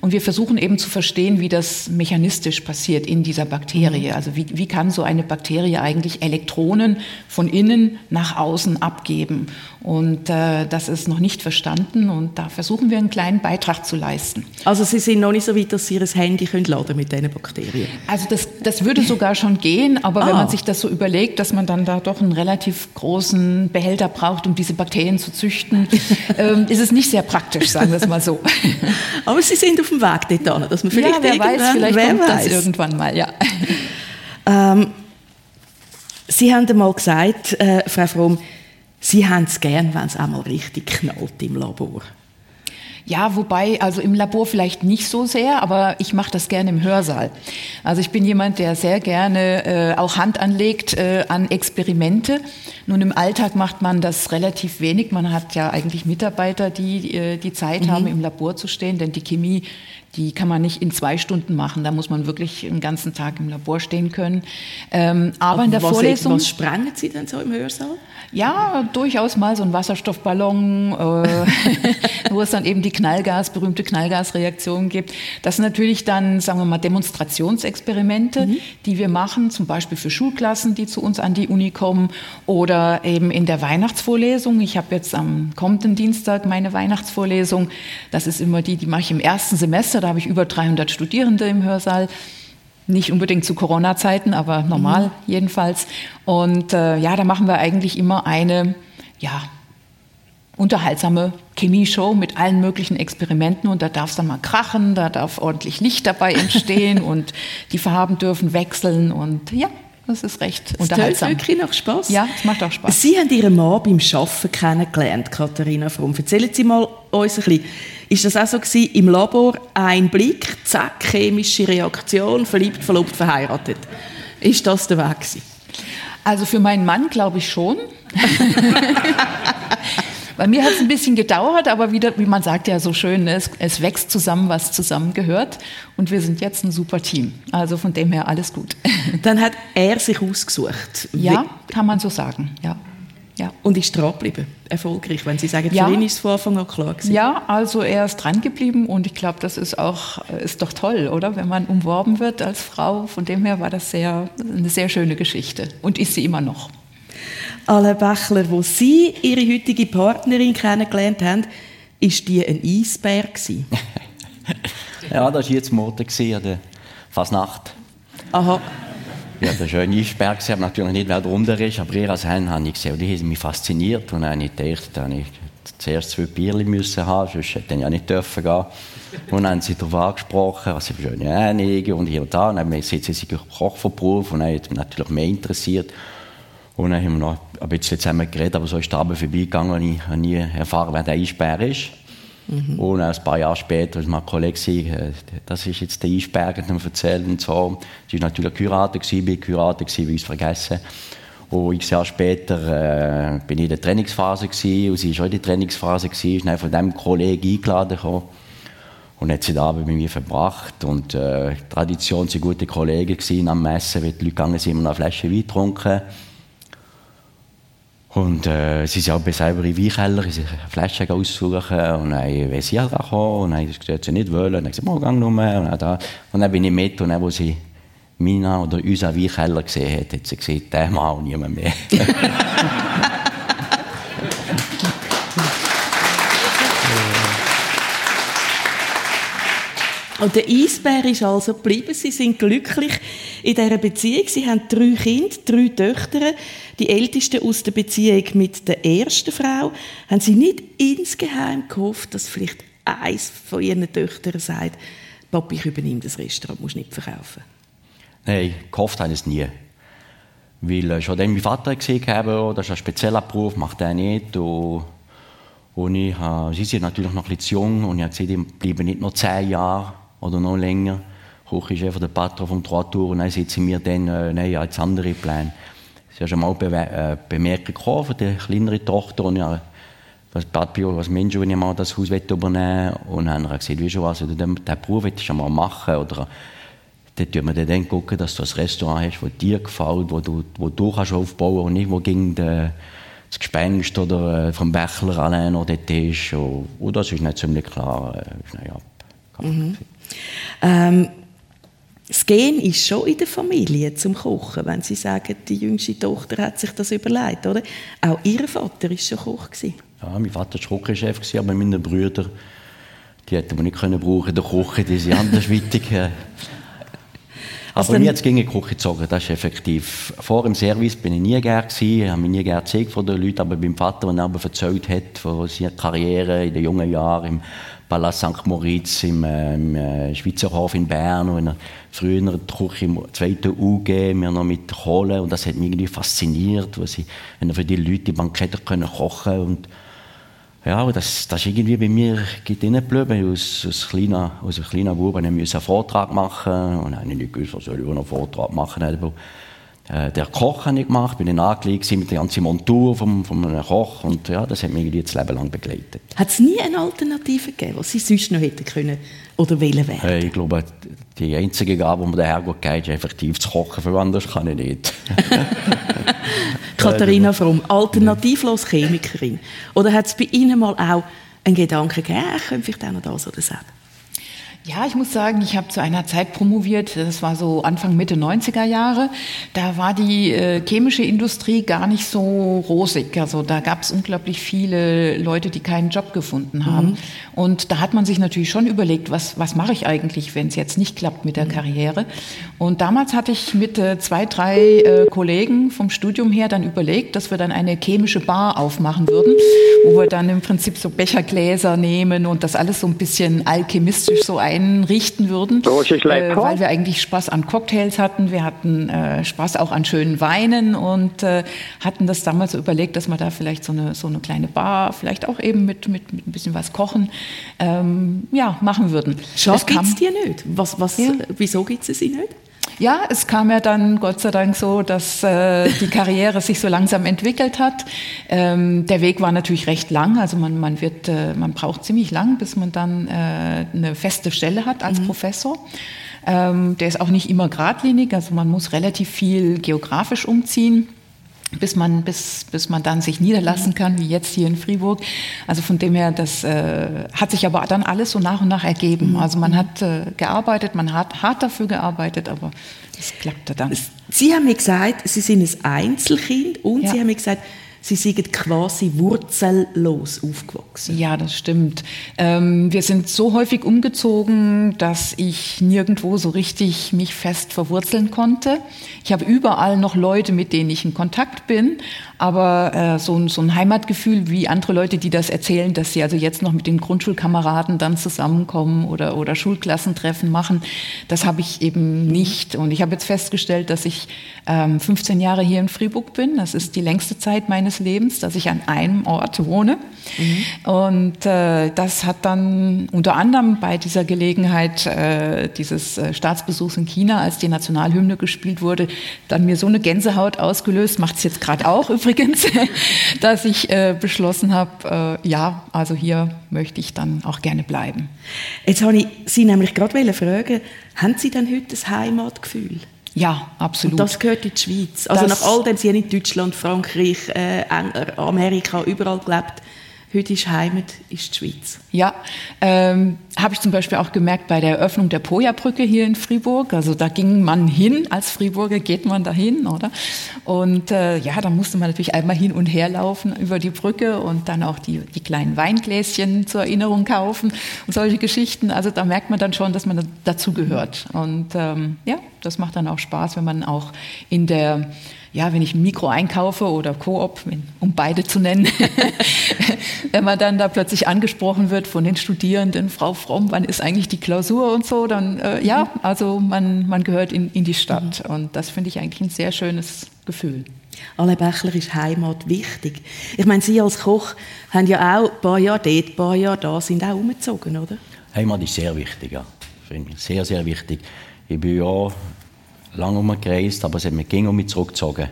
Und wir versuchen eben zu verstehen, wie das mechanistisch passiert in dieser Bakterie. Mhm. Also wie, wie kann so eine Bakterie eigentlich Elektronen von innen nach außen abgeben? Und äh, das ist noch nicht verstanden und da versuchen wir einen kleinen Beitrag zu leisten. Also Sie sind noch nicht so weit, dass Sie Ihr Handy können laden mit diesen Bakterien? Also das, das würde sogar schon gehen, aber ah. wenn man sich das so überlegt, dass man dann da doch einen relativ großen Behälter braucht, um diese Bakterien zu züchten, (laughs) ähm, ist es nicht sehr praktisch, sagen wir es mal so. (laughs) aber Sie sind auf dem Weg dorthin, dass man vielleicht ja, wer weiß, vielleicht wer kommt weiß. das irgendwann mal, ja. Ähm, Sie haben einmal gesagt, äh, Frau Fromm, Sie haben es gern, wenn es einmal richtig knallt im Labor. Ja, wobei, also im Labor vielleicht nicht so sehr, aber ich mache das gerne im Hörsaal. Also ich bin jemand, der sehr gerne äh, auch Hand anlegt äh, an Experimente. Nun im Alltag macht man das relativ wenig. Man hat ja eigentlich Mitarbeiter, die äh, die Zeit mhm. haben, im Labor zu stehen, denn die Chemie die kann man nicht in zwei Stunden machen. Da muss man wirklich den ganzen Tag im Labor stehen können. Ähm, aber, aber in der was, Vorlesung. Was sprengen Sie denn so im Hörsaal? Ja, durchaus mal so ein Wasserstoffballon, äh, (laughs) wo es dann eben die Knallgas, berühmte Knallgasreaktion gibt. Das sind natürlich dann, sagen wir mal, Demonstrationsexperimente, mhm. die wir machen, zum Beispiel für Schulklassen, die zu uns an die Uni kommen oder eben in der Weihnachtsvorlesung. Ich habe jetzt am kommenden Dienstag meine Weihnachtsvorlesung. Das ist immer die, die mache ich im ersten Semester. Da habe ich über 300 Studierende im Hörsaal. Nicht unbedingt zu Corona-Zeiten, aber normal mhm. jedenfalls. Und äh, ja, da machen wir eigentlich immer eine, ja, unterhaltsame Chemie-Show mit allen möglichen Experimenten und da darf es dann mal krachen, da darf ordentlich Licht dabei entstehen (laughs) und die Farben dürfen wechseln und ja, das ist recht das unterhaltsam. Das wirklich noch Spaß. Ja, es macht auch Spaß. Sie haben Ihren Mann beim Arbeiten kennengelernt, Katharina Fromm. Erzählen Sie mal uns ein bisschen, ist das auch so gewesen, im Labor ein Blick, zack, chemische Reaktion, verliebt, verlobt, verheiratet? Ist das der Weg gewesen? Also für meinen Mann glaube ich schon. (laughs) Bei mir hat es ein bisschen gedauert, aber wieder, wie man sagt ja so schön, es, es wächst zusammen, was zusammengehört. Und wir sind jetzt ein super Team. Also von dem her alles gut. Dann hat er sich ausgesucht. Ja, kann man so sagen, ja. Ja. Und ist dran geblieben, erfolgreich, wenn Sie sagen, für ja. ihn ist es von Anfang an klar gewesen. Ja, also er ist dran geblieben und ich glaube, das ist auch, ist doch toll, oder? Wenn man umworben wird als Frau. Von dem her war das sehr, eine sehr schöne Geschichte und ist sie immer noch. Alle Bächler, wo Sie Ihre heutige Partnerin kennengelernt haben, ist die ein Eisbär (laughs) ja, das war jetzt Montag an der Fasnacht. Aha. Ja, der schöne Eisberg, ich habe natürlich nicht, wer drunter ist, aber ihr als Hen habe ich gesehen. Und die haben mich fasziniert. Und dann habe ich gedacht, dass ich zuerst zwei Bierchen müssen haben, sonst hätte ich ja nicht dürfen gehen. Und dann haben sie darauf angesprochen, was für schöne Einige und hier und da. Und dann haben sie sich Koch von Beruf und dann hat mich natürlich mehr interessiert. Und dann haben wir noch ein bisschen zusammen geredet, aber so ist der Abend vorbeigegangen und ich habe nie erfahren, wer der Eisbär ist. Mhm. Und ein paar Jahre später ist mein Kollege, äh, das ist jetzt der Eisberg, und erzählt und so. Sie war natürlich geheiratet, ich war geheiratet, wie ich es vergessen. Und x Jahre später äh, bin ich in der Trainingsphase gewesen, und sie war auch in der Trainingsphase, gewesen, ist von diesem Kollegen eingeladen gekommen und hat sie den Abend mit mir verbracht. Und äh, Tradition waren gute Kollegen gewesen, am Messen, weil die Leute gegangen sind, immer noch eine Flasche Wein getrunken und äh, sie sind auch bei selber in Weinkeller, sich Flaschen aussuchen und dann wenn sie halt kommen und dann gesagt, sie nicht wollen, und dann gesagt, oh, gang nur und dann, da. und dann bin ich mit und dann, wo sie Mina oder unseren Weinkeller gesehen hat, hat sie gesagt, der Mann niemand mehr. (laughs) Und der Eisbär ist also geblieben. Sie sind glücklich in dieser Beziehung. Sie haben drei Kinder, drei Töchter. Die älteste aus der Beziehung mit der ersten Frau. Haben Sie nicht insgeheim gehofft, dass vielleicht eins von Ihren Töchtern sagt, Papi, ich übernehme das Restaurant, muss nicht verkaufen? Nein, gehofft habe ich es nie. Weil äh, schon dann mein Vater gesehen habe, oh, das ist ein spezieller Beruf, macht er nicht. Und, und ich, äh, sie sind natürlich noch ein bisschen jung und ich habe gesehen, die bleiben nicht noch zehn Jahre oder noch länger. Küchenchef der Patron vom Troitour und dann sitzen wir dann, äh, nein, als andere Pläne. Es ist schon mal be äh, gekommen von der kleineren Tochter und ja, was Papi, was Mensch, wenn ich mal das Haus übernehmen will. Und dann haben wir gesagt, wie schon was, oder den, den Beruf willst du mal machen oder dann tun wir dann gucken, dass du ein Restaurant hast, das dir gefällt, wo du, wo du kannst aufbauen und nicht, wo gegen den, das Gespenst oder äh, vom Bächler allein oder dort ist. Und, und das ist nicht ziemlich klar. Äh, ist nicht ab. Mhm. Ähm, das Gen ist schon in der Familie zum Kochen, wenn Sie sagen, die jüngste Tochter hat sich das überlegt, oder? Auch Ihr Vater war schon Koch. Gewesen. Ja, mein Vater war Küchenchef, aber meine Brüder, die hätten wir nicht können brauchen, der Kochen, die sind andersweitig. (laughs) Äh. Also aber mir hat es gegen die Küche gezogen, das ist effektiv. Vor dem Service bin ich nie gerne gewesen, habe mich nie gerne gezeigt von den Leuten, aber beim Vater, der aber erzählt hat von seiner Karriere in den jungen Jahren im Palast St. Moritz im, äh, im äh, Schweizer Hof in Bern, er früher in der Küche im zweiten UG, wir noch mit Kohle und das hat mich irgendwie fasziniert, was ich, wenn für die Leute die Bankette können kochen und ja, das, das ist irgendwie bei mir geblieben. Aus, aus, kleiner, aus einem kleinen Bub musste ich einen Vortrag machen und habe ich nicht gewusst, was soll ich einen Vortrag machen. Aber Äh, der Koch habe ich gemacht, bin angelegt mit der ganzen Montur vom, vom einem Koch und ja, das hat mich irgendwie das Leben lang begleitet. Hat es nie eine Alternative gegeben, was Sie sonst noch hätten können oder wählen werden? Äh, ich glaube, die einzige Gabe, die mir daher gut geht, ist effektiv zu kochen, für anders kann ich nicht. (laughs) (laughs) Katharina Fromm, alternativlos Chemikerin. Oder hat es bei Ihnen mal auch einen Gedanken gegeben, ich könnte vielleicht auch noch das oder das haben? Ja, ich muss sagen, ich habe zu einer Zeit promoviert, das war so Anfang, Mitte 90er Jahre. Da war die äh, chemische Industrie gar nicht so rosig. Also da gab es unglaublich viele Leute, die keinen Job gefunden haben. Mhm. Und da hat man sich natürlich schon überlegt, was, was mache ich eigentlich, wenn es jetzt nicht klappt mit der mhm. Karriere. Und damals hatte ich mit äh, zwei, drei äh, Kollegen vom Studium her dann überlegt, dass wir dann eine chemische Bar aufmachen würden, wo wir dann im Prinzip so Bechergläser nehmen und das alles so ein bisschen alchemistisch so ein einrichten würden, äh, weil wir eigentlich Spaß an Cocktails hatten, wir hatten äh, Spaß auch an schönen Weinen und äh, hatten das damals so überlegt, dass man da vielleicht so eine, so eine kleine Bar, vielleicht auch eben mit, mit, mit ein bisschen was kochen, ähm, ja, machen würden. Schade gibt es dir nicht. Was, was, ja. Wieso gibt es sie nicht? Ja, es kam ja dann Gott sei Dank so, dass äh, die Karriere sich so langsam entwickelt hat. Ähm, der Weg war natürlich recht lang, also man, man, wird, äh, man braucht ziemlich lang, bis man dann äh, eine feste Stelle hat als mhm. Professor. Ähm, der ist auch nicht immer geradlinig, also man muss relativ viel geografisch umziehen bis man, bis, bis man dann sich niederlassen kann, wie jetzt hier in Fribourg. Also von dem her, das äh, hat sich aber dann alles so nach und nach ergeben. Mhm. Also man hat äh, gearbeitet, man hat hart dafür gearbeitet, aber es klappte dann. Sie haben mir gesagt, Sie sind ein Einzelkind und ja. Sie haben mir gesagt, Sie sind quasi wurzellos aufgewachsen. Ja, das stimmt. Ähm, wir sind so häufig umgezogen, dass ich nirgendwo so richtig mich fest verwurzeln konnte. Ich habe überall noch Leute, mit denen ich in Kontakt bin, aber äh, so, ein, so ein Heimatgefühl wie andere Leute, die das erzählen, dass sie also jetzt noch mit den Grundschulkameraden dann zusammenkommen oder, oder Schulklassentreffen machen, das habe ich eben nicht. Und ich habe jetzt festgestellt, dass ich ähm, 15 Jahre hier in Fribourg bin. Das ist die längste Zeit meines Lebens, dass ich an einem Ort wohne. Mhm. Und äh, das hat dann unter anderem bei dieser Gelegenheit äh, dieses äh, Staatsbesuchs in China, als die Nationalhymne gespielt wurde, dann mir so eine Gänsehaut ausgelöst, macht es jetzt gerade auch übrigens, (laughs) dass ich äh, beschlossen habe, äh, ja, also hier möchte ich dann auch gerne bleiben. Jetzt habe ich Sie nämlich gerade fragen, haben Sie denn heute ein Heimatgefühl? Ja, absolut. Und das gehört in die Schweiz. Also das nach all dem, Sie haben in Deutschland, Frankreich, äh, Amerika, überall gelebt. Heute ist Heimat, ist die Schweiz. Ja, ähm, habe ich zum Beispiel auch gemerkt bei der Eröffnung der Poja-Brücke hier in Fribourg. Also da ging man hin, als Friburger geht man dahin, oder? Und äh, ja, da musste man natürlich einmal hin und her laufen über die Brücke und dann auch die, die kleinen Weingläschen zur Erinnerung kaufen und solche Geschichten. Also da merkt man dann schon, dass man dazugehört. Und ähm, ja, das macht dann auch Spaß, wenn man auch in der ja, wenn ich ein Mikro einkaufe oder Coop, um beide zu nennen, (laughs) wenn man dann da plötzlich angesprochen wird von den Studierenden, Frau Fromm, wann ist eigentlich die Klausur und so, dann äh, ja, also man, man gehört in, in die Stadt und das finde ich eigentlich ein sehr schönes Gefühl. Alle Bächler ist Heimat wichtig. Ich meine, Sie als Koch haben ja auch ein paar Jahre dort, ein paar Jahre da, sind auch umgezogen, oder? Heimat ist sehr wichtig, ja. Finde ich sehr, sehr wichtig. Ich bin ja lange umgereist, aber es hat mich ging um mich zurückgezogen.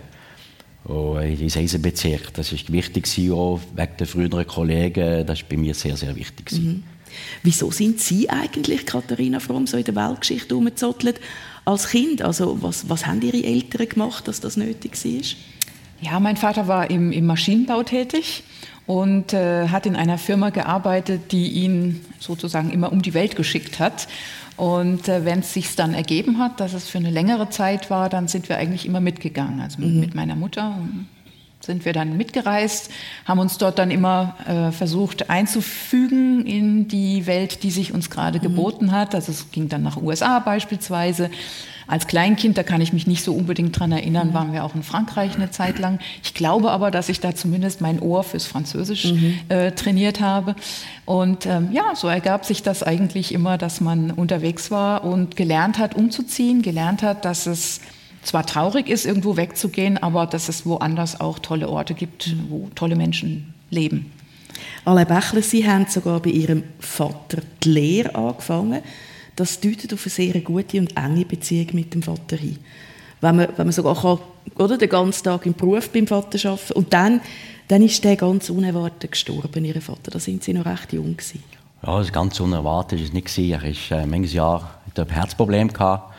Und in den Eisenbezirk. Das war wichtig, auch wegen der früheren Kollegen. Das war bei mir sehr, sehr wichtig. Mhm. Wieso sind Sie eigentlich, Katharina Fromm, so in der Weltgeschichte umgezottelt als Kind? Also was, was haben Ihre Eltern gemacht, dass das nötig war? Ja, mein Vater war im, im Maschinenbau tätig und äh, hat in einer Firma gearbeitet, die ihn sozusagen immer um die Welt geschickt hat. Und äh, wenn es sich dann ergeben hat, dass es für eine längere Zeit war, dann sind wir eigentlich immer mitgegangen. Also mhm. mit meiner Mutter sind wir dann mitgereist, haben uns dort dann immer äh, versucht einzufügen in die Welt, die sich uns gerade mhm. geboten hat. Also es ging dann nach USA beispielsweise als Kleinkind, da kann ich mich nicht so unbedingt dran erinnern, waren wir auch in Frankreich eine Zeit lang. Ich glaube aber, dass ich da zumindest mein Ohr fürs Französisch mhm. äh, trainiert habe. Und ähm, ja, so ergab sich das eigentlich immer, dass man unterwegs war und gelernt hat, umzuziehen, gelernt hat, dass es zwar traurig ist, irgendwo wegzugehen, aber dass es woanders auch tolle Orte gibt, wo tolle Menschen leben. Alle Bächler, Sie haben sogar bei Ihrem Vater die Lehre angefangen. Das deutet auf eine sehr gute und enge Beziehung mit dem Vater hin. wenn man, wenn man sogar kann, oder, den ganzen Tag im Beruf beim Vater arbeiten Und dann, dann ist der ganz unerwartet gestorben, Ihr Vater. Da sind Sie noch recht jung gewesen. Ja, das ganz unerwartet ist es nicht gewesen. Er ist äh, manches Jahr ein Herzproblem gehabt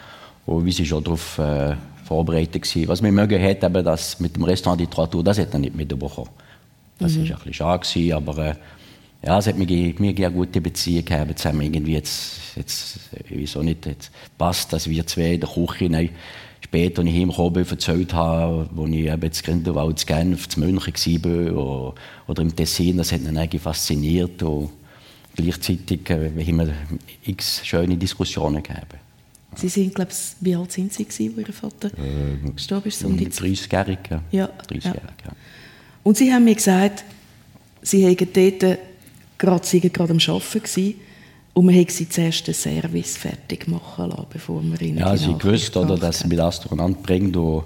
und wir sind schon darauf äh, vorbereitet gewesen. Was wir mögen hat, eben, dass mit dem Restaurant Literatur, das hat er nicht mitbekommen. Das mhm. ist ein bisschen schade gewesen, aber äh, ja, es hat mir, mir eine gute Beziehung gehabt. Jetzt haben wir irgendwie jetzt, jetzt wieso nicht, jetzt passt, dass wir zwei in der Küche nein, später, als ich heimgekommen erzählt habe, wo ich eben in Grindelwald, in Genf, in München war oder, oder im Tessin, das hat ihn eigentlich fasziniert. Und gleichzeitig äh, haben wir x schöne Diskussionen gehabt. Sie sind, glaube ich, wie alt sind Sie, gewesen, wo Ihr Vater äh, gestorben ist? Um 30-jährig, ja. Ja, 30 ja. ja. Und Sie haben mir gesagt, Sie hätten dort gerade, sie gerade am Arbeiten gewesen, und man hat sie zuerst den Service fertig machen lassen, bevor man ihnen Ja, sie gewusst, oder, dass sie das durcheinander bringt und,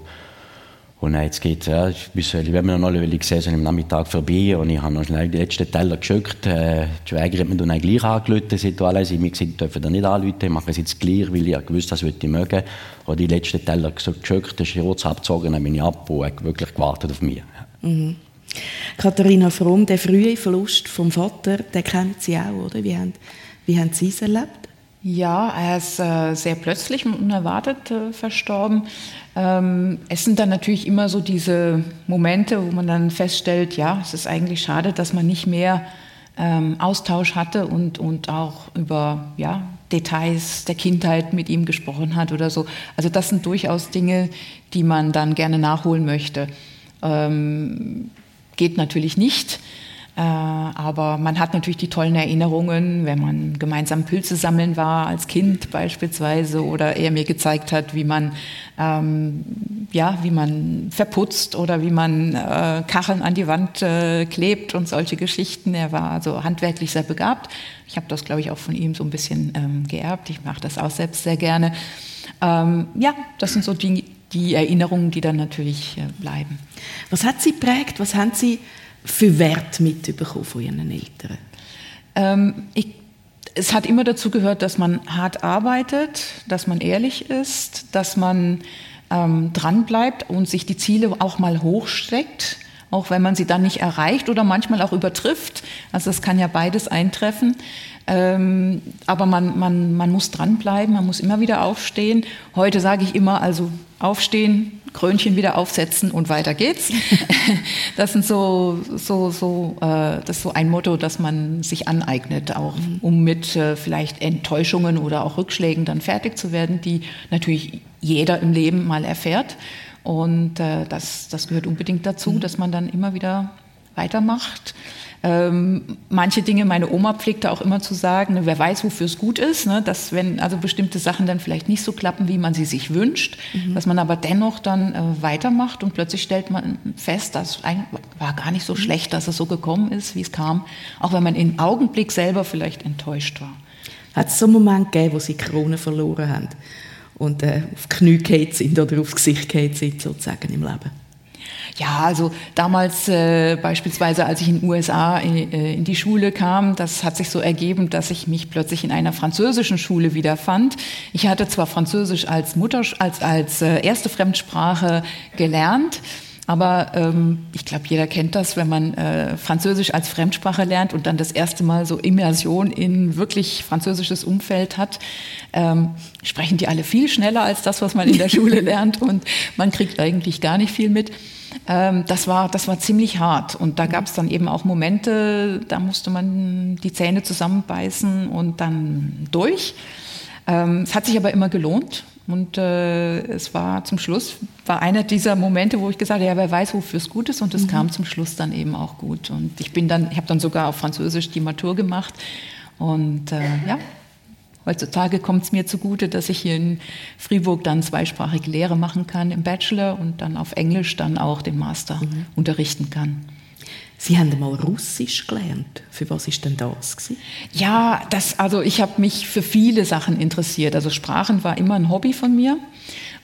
und jetzt geht ja, ich wenn wir noch eine gesehen sind, am Nachmittag vorbei und ich habe noch schnell die letzten Teller geschickt. Äh, die Schwägerin hat mir dann gleich angerufen, sie alle sie mir gesagt, dürfen da nicht anrufen, ich mache es jetzt gleich, weil ich gewusst das würde ich mögen. Und die letzten Teller geschickt, das ist kurz abgezogen, dann bin ich ab und wirklich gewartet auf mich. Mhm. Katharina Fromm, der frühe Verlust vom Vater, den kennen Sie auch, oder? Wie haben, wie haben Sie es erlebt? Ja, er ist äh, sehr plötzlich und unerwartet äh, verstorben. Ähm, es sind dann natürlich immer so diese Momente, wo man dann feststellt, ja, es ist eigentlich schade, dass man nicht mehr ähm, Austausch hatte und, und auch über ja, Details der Kindheit mit ihm gesprochen hat oder so. Also das sind durchaus Dinge, die man dann gerne nachholen möchte. Ähm, geht natürlich nicht. Äh, aber man hat natürlich die tollen Erinnerungen, wenn man gemeinsam Pilze sammeln war, als Kind beispielsweise, oder er mir gezeigt hat, wie man, ähm, ja, wie man verputzt oder wie man äh, Kacheln an die Wand äh, klebt und solche Geschichten. Er war also handwerklich sehr begabt. Ich habe das, glaube ich, auch von ihm so ein bisschen ähm, geerbt. Ich mache das auch selbst sehr gerne. Ähm, ja, das sind so die, die Erinnerungen, die dann natürlich äh, bleiben. Was hat Sie prägt? Was haben Sie für Wert mitbekommen von Ihren Eltern? Ähm, ich, es hat immer dazu gehört, dass man hart arbeitet, dass man ehrlich ist, dass man ähm, dran bleibt und sich die Ziele auch mal hochsteckt, auch wenn man sie dann nicht erreicht oder manchmal auch übertrifft. Also es kann ja beides eintreffen. Ähm, aber man, man, man muss dranbleiben, man muss immer wieder aufstehen. Heute sage ich immer, also aufstehen, Krönchen wieder aufsetzen und weiter geht's. (laughs) Das sind so, so, so, äh, das ist so ein Motto, das man sich aneignet, auch um mit äh, vielleicht Enttäuschungen oder auch Rückschlägen dann fertig zu werden, die natürlich jeder im Leben mal erfährt. Und äh, das, das gehört unbedingt dazu, mhm. dass man dann immer wieder weitermacht. Ähm, manche Dinge, meine Oma pflegte auch immer zu sagen, ne, wer weiß, wofür es gut ist, ne, dass wenn also bestimmte Sachen dann vielleicht nicht so klappen, wie man sie sich wünscht, mhm. dass man aber dennoch dann äh, weitermacht und plötzlich stellt man fest, das war gar nicht so mhm. schlecht, dass es so gekommen ist, wie es kam, auch wenn man im Augenblick selber vielleicht enttäuscht war. Hat es so einen Moment gegeben, wo Sie die Krone verloren haben und äh, auf die Knie sind oder aufs Gesicht sind, sozusagen im Leben? Ja, also damals äh, beispielsweise, als ich in den USA in, äh, in, die Schule kam, das hat sich so ergeben, dass ich mich plötzlich in einer französischen Schule wiederfand. Ich hatte zwar Französisch als Mutter, als, als äh, erste Fremdsprache gelernt, aber ähm, ich glaube, jeder kennt das, wenn man äh, Französisch als Fremdsprache lernt und dann das erste Mal so Immersion in wirklich französisches Umfeld hat, ähm, sprechen die alle viel schneller als das, was man in der (laughs) Schule lernt und man kriegt eigentlich gar nicht viel mit. Ähm, das, war, das war ziemlich hart. Und da gab es dann eben auch Momente, da musste man die Zähne zusammenbeißen und dann durch. Ähm, es hat sich aber immer gelohnt. Und äh, es war zum Schluss, war einer dieser Momente, wo ich gesagt habe, ja, wer weiß, wofür es gut ist. Und es mhm. kam zum Schluss dann eben auch gut. Und ich bin dann, ich habe dann sogar auf Französisch die Matur gemacht. Und äh, ja, Heutzutage kommt es mir zugute, dass ich hier in Fribourg dann zweisprachige Lehre machen kann im Bachelor und dann auf Englisch dann auch den Master mhm. unterrichten kann. Sie haben mal Russisch gelernt. Für was ist denn das? Gewesen? Ja, das, also ich habe mich für viele Sachen interessiert. Also Sprachen war immer ein Hobby von mir.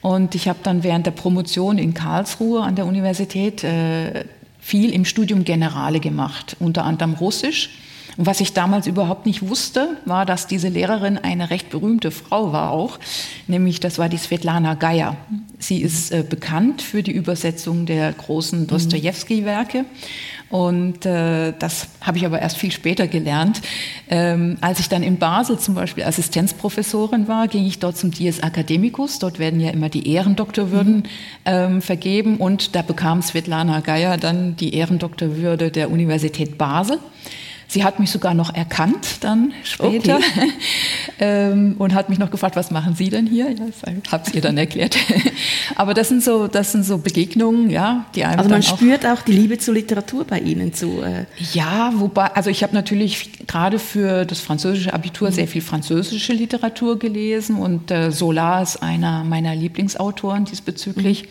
Und ich habe dann während der Promotion in Karlsruhe an der Universität äh, viel im Studium Generale gemacht, unter anderem Russisch. Und was ich damals überhaupt nicht wusste, war, dass diese Lehrerin eine recht berühmte Frau war auch, nämlich das war die Svetlana Geier. Sie ist äh, bekannt für die Übersetzung der großen Dostoevsky-Werke. Und äh, das habe ich aber erst viel später gelernt. Ähm, als ich dann in Basel zum Beispiel Assistenzprofessorin war, ging ich dort zum Dies Academicus. Dort werden ja immer die Ehrendoktorwürden ähm, vergeben. Und da bekam Svetlana Geier dann die Ehrendoktorwürde der Universität Basel. Sie hat mich sogar noch erkannt dann später okay. (laughs) ähm, und hat mich noch gefragt, was machen Sie denn hier? Ja, ich habe es ihr dann erklärt. (laughs) Aber das sind so, das sind so Begegnungen, ja, die einem Also man auch spürt auch die Liebe zur Literatur bei Ihnen zu. Äh ja, wobei, also ich habe natürlich gerade für das französische Abitur mhm. sehr viel französische Literatur gelesen und äh, Solar ist einer meiner Lieblingsautoren diesbezüglich. Mhm.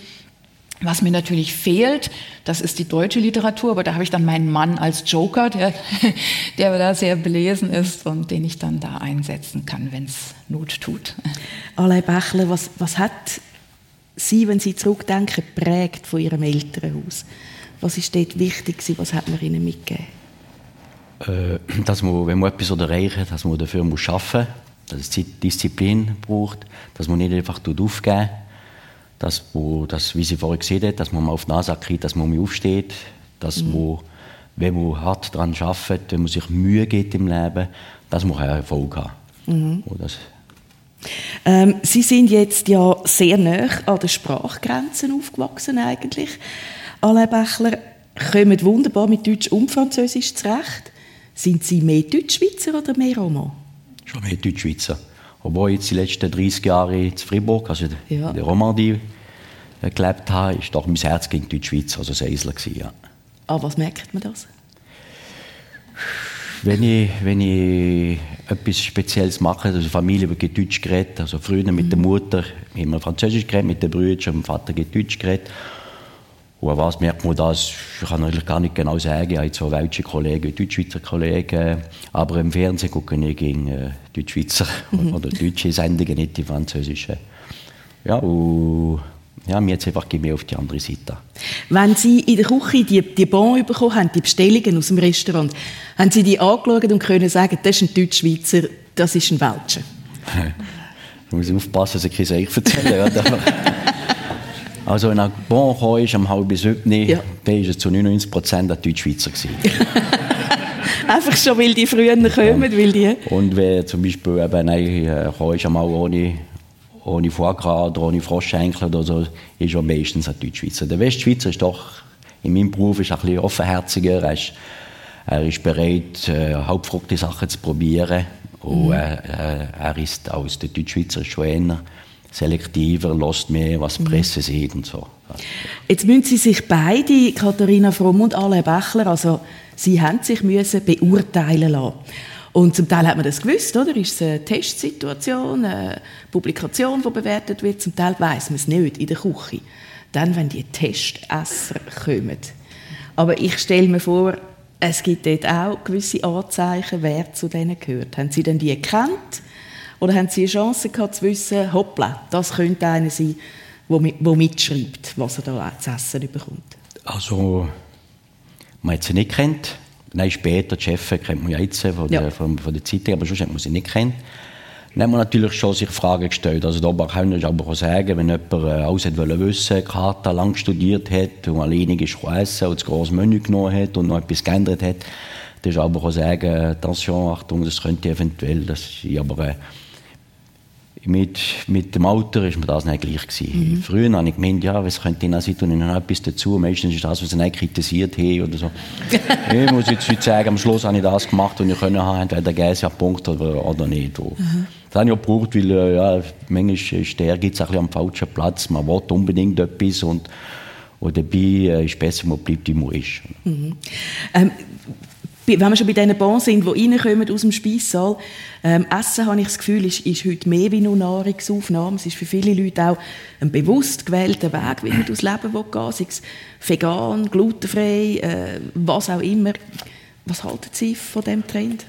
Was mir natürlich fehlt, das ist die deutsche Literatur, aber da habe ich dann meinen Mann als Joker, der, (laughs) der da sehr belesen ist und den ich dann da einsetzen kann, wenn es Not tut. Alain Bächler, was, was hat Sie, wenn Sie zurückdenken, prägt von Ihrem Elternhaus? Was ist dort wichtig Was hat man Ihnen mitgegeben? Äh, dass man, wenn man etwas erreichen will, dass man dafür muss arbeiten muss, dass es Disziplin braucht, dass man nicht einfach aufgeben muss dass, wo, dass, wie sie vorher gesehen hat, dass man mal auf die Nase kriegt, dass man aufsteht, dass mhm. man, wenn man hart daran arbeitet, wenn man sich Mühe gibt im Leben, dass man einen Erfolg hat. Mhm. Ähm, sie sind jetzt ja sehr nah an den Sprachgrenzen aufgewachsen eigentlich. Alain Bächler kommen wunderbar mit Deutsch und Französisch zurecht. Sind Sie mehr Deutschschweizer oder mehr Roma? Schon mehr Deutschschweizer. Obwohl ich jetzt die letzten 30 Jahre in Fribourg, also ja. in der Romandie, äh, gelebt habe, ist doch mein Herz gegen die Schweiz, also Seisler gewesen, ja. Aber ah, was merkt man das? Wenn ich, wenn ich etwas Spezielles mache, also Familie wird Deutsch geredet, also früher mit mhm. der Mutter immer Französisch geredet, mit den Brüdern, mit dem Vater geht Deutsch geredet. Und was merkt man das? Ich kann natürlich gar nicht genau sagen. Ich habe so deutsche Kollegen, Deutschschweizer Kollegen. Aber im Fernsehen gucke ich gegen äh, Deutschschweizer (laughs) mhm. oder deutsche Sendungen, nicht die französischen. Ja, und ja, mir jetzt einfach mehr auf die andere Seite. Wenn Sie in der Küche die, die Bon bekommen haben, die Bestellungen aus dem Restaurant, haben Sie die angeschaut und können sagen, das ist ein Deutschschweizer, das ist ein Weltscher? (laughs) ich muss aufpassen, dass ich kein Seich erzähle. (laughs) Also wenn ein Bon kam, ist, um halb sieben, ja. dann war es zu 99 Prozent ein Deutschschweizer. (laughs) Einfach schon, weil die früher kommen, weil die... Und wenn zum Beispiel eben, nein, kam, ist einmal ohne, ohne Foie oder ohne Froschschenkel oder so, ist er meistens ein Deutschschweizer. Der Westschweizer ist doch, in meinem Beruf, ist ein bisschen offenherziger. Er ist, er ist bereit, äh, hauptfruchte Sachen zu probieren. Und mhm. äh, er ist aus der Deutschschweizer schon eher selektiver, lässt mehr, was die mhm. Presse sieht und so. Jetzt müssen Sie sich beide, Katharina Fromm und Alain Bächler, also Sie haben sich müssen beurteilen lassen. Und zum Teil hat man das gewusst, oder? Ist es eine Testsituation, eine Publikation, die bewertet wird? Zum Teil weiß man es nicht in der Küche. Dann, wenn die Testesser kommen. Aber ich stelle mir vor, es gibt dort auch gewisse Anzeichen, wer zu denen gehört. Haben Sie denn die erkannt? Oder haben Sie eine Chance gehabt zu wissen, hoppla, das könnte einer sein, der mitschreibt, was er da zu essen bekommt? Also, man hat sie nicht kennt. Nein, später, die Chefin kennt man ja jetzt von der, ja. von, von der Zeitung, aber sonst hat man sie nicht kennt. Dann hat man natürlich schon sich Fragen gestellt. Also da kann ich aber auch sagen, wenn jemand äh, alles hat wollen wissen, Karte lang studiert hat und alleinig ist essen und das große Menü genommen hat und noch etwas geändert hat, dann ist aber auch sagen, Attention, Achtung, das könnte eventuell, das ist aber äh, mit, mit dem Alter ist mir das nicht gleich gewesen. Mhm. Früher habe ich gemeint, ja, was könnte ich noch sein, tue ich noch etwas dazu. Meistens ist das, was sie nicht kritisiert haben oder so. (laughs) ich muss jetzt heute sagen, am Schluss habe ich das gemacht, was ich können haben, entweder sie einen Punkt oder, oder nicht. Mhm. Das habe ich auch gebraucht, weil äh, ja, manchmal ist der Ehrgeiz ein bisschen am falschen Platz. Man will unbedingt etwas und, und dabei äh, ist es besser, man bleibt, wie man ist. Mhm. Ähm, wenn wir schon bei diesen Bons sind, die reinkommen aus dem Speissaal, ähm, Essen, habe ich das Gefühl, ist, ist heute mehr wie nur Nahrungsaufnahme. Es ist für viele Leute auch ein bewusst gewählter Weg, wie man durchs Leben will sei es vegan, glutenfrei, äh, was auch immer. Was halten Sie von diesem Trend?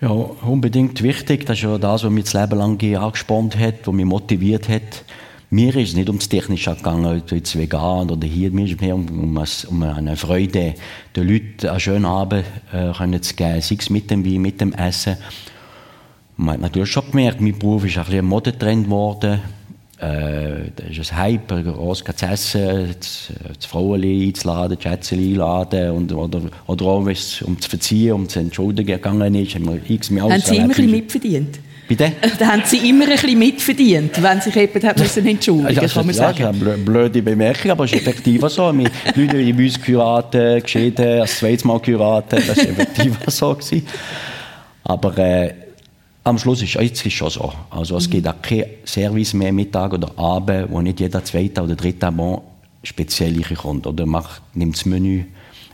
Ja, unbedingt wichtig. Das ist ja das, was mich das Leben lang angespornt hat, was mich motiviert hat. Mir ist es nicht ums Technische gegangen, jetzt vegan oder hier. Mir ist es mehr um, um, eine Freude, den Leuten einen schönen Abend äh, können zu geben, sei es mit dem Wein, mit dem Essen. Man hat natürlich schon gemerkt, mein Beruf ist ein bisschen ein Modetrend geworden. äh, das ist ein Hype, groß zu essen, das, das Frauenli einzuladen, die Schätzchen einladen und, oder, oder auch, wenn es um zu verziehen, um zu entschuldigen gegangen ist, haben wir x Haben Sie immer ein bisschen mitverdient? Bitte? Da haben Sie immer ein bisschen mitverdient, wenn sich jemand hat müssen entschuldigen musste, kann man sagen. Ja, das ist eine blöde Bemerkung, aber es ist effektiv so. Wir Leute in uns geheiratet, geschieden, das zweite Mal geheiratet, das war effektiv so. Gewesen. Aber äh, am Schluss ist ist schon so. Also es mhm. gibt auch kein Service mehr Mittag oder Abend, wo nicht jeder zweite oder dritte Abend speziell kommt. Oder macht, nimmt das Menü.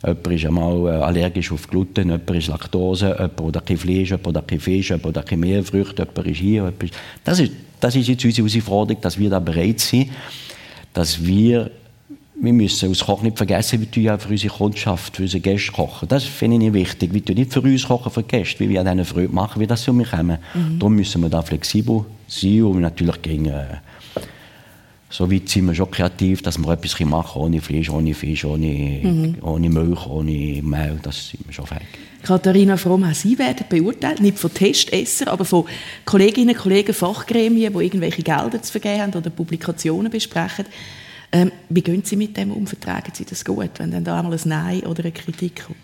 Jemand ist einmal äh, allergisch auf Gluten, jemand ist Laktose, jemand oder kein Fleisch, jemand oder kein Fisch, jemand oder kein Mehlfrüchte, jemand ist hier. Jemand ist das, ist, das ist jetzt unsere Herausforderung, dass wir da bereit sind, dass wir wir müssen als Koch nicht vergessen, wir tun ja für unsere Kundschaft, für unsere Gäste kochen. Das finde ich wichtig. Wir tun nicht für uns kochen, für Gäste, wie wir denen Freude machen, wie das zu mir kommen. Mhm. Darum müssen wir da flexibel sein und natürlich gegen, äh, so weit sind wir schon kreativ, dass wir etwas machen können, ohne Fleisch, ohne Fisch, ohne, mhm. ohne Milch, ohne Mehl, das sind wir schon fähig. Katharina Fromm, auch Sie werden beurteilt, nicht von Testessern, aber von Kolleginnen und Kollegen, Fachgremien, die irgendwelche Gelder zu vergeben haben oder Publikationen besprechen. Ähm, wie gehen Sie mit dem um? Vertragen Sie das gut, wenn dann da einmal ein Nein oder eine Kritik kommt?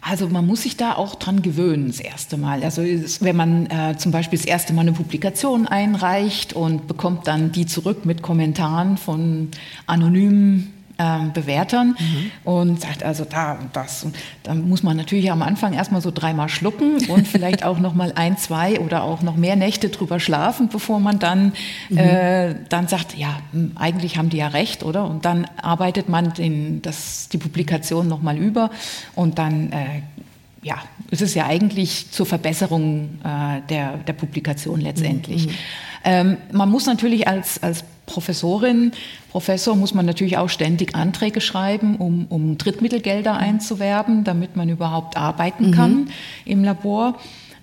Also man muss sich da auch dran gewöhnen, das erste Mal. Also wenn man äh, zum Beispiel das erste Mal eine Publikation einreicht und bekommt dann die zurück mit Kommentaren von anonymen ähm, Bewertern mhm. und sagt also da und das. Und dann muss man natürlich am Anfang erstmal so dreimal schlucken und vielleicht auch noch mal ein, zwei oder auch noch mehr Nächte drüber schlafen, bevor man dann, mhm. äh, dann sagt, ja, hm, eigentlich haben die ja recht, oder? Und dann arbeitet man den, das, die Publikation noch mal über und dann äh, ja, es ist ja eigentlich zur Verbesserung äh, der, der Publikation letztendlich. Mhm. Ähm, man muss natürlich als, als Professorin, Professor muss man natürlich auch ständig Anträge schreiben, um, um Drittmittelgelder einzuwerben, damit man überhaupt arbeiten mhm. kann im Labor.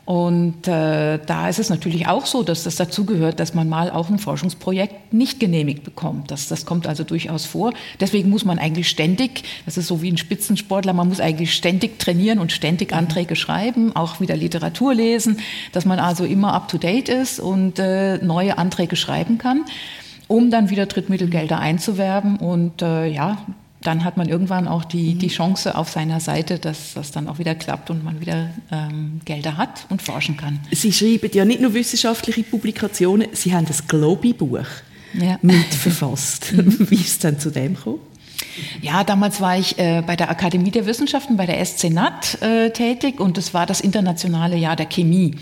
Und äh, da ist es natürlich auch so, dass das dazugehört, dass man mal auch ein Forschungsprojekt nicht genehmigt bekommt. Das, das kommt also durchaus vor. Deswegen muss man eigentlich ständig, das ist so wie ein Spitzensportler, man muss eigentlich ständig trainieren und ständig mhm. Anträge schreiben, auch wieder Literatur lesen, dass man also immer up-to-date ist und äh, neue Anträge schreiben kann um dann wieder Drittmittelgelder einzuwerben. Und äh, ja, dann hat man irgendwann auch die, die Chance auf seiner Seite, dass das dann auch wieder klappt und man wieder ähm, Gelder hat und forschen kann. Sie schreiben ja nicht nur wissenschaftliche Publikationen, Sie haben das Globi-Buch ja. mitverfasst. Wie ist es denn zu dem gekommen? Ja, damals war ich äh, bei der Akademie der Wissenschaften, bei der SC NAT äh, tätig und es war das internationale Jahr der Chemie.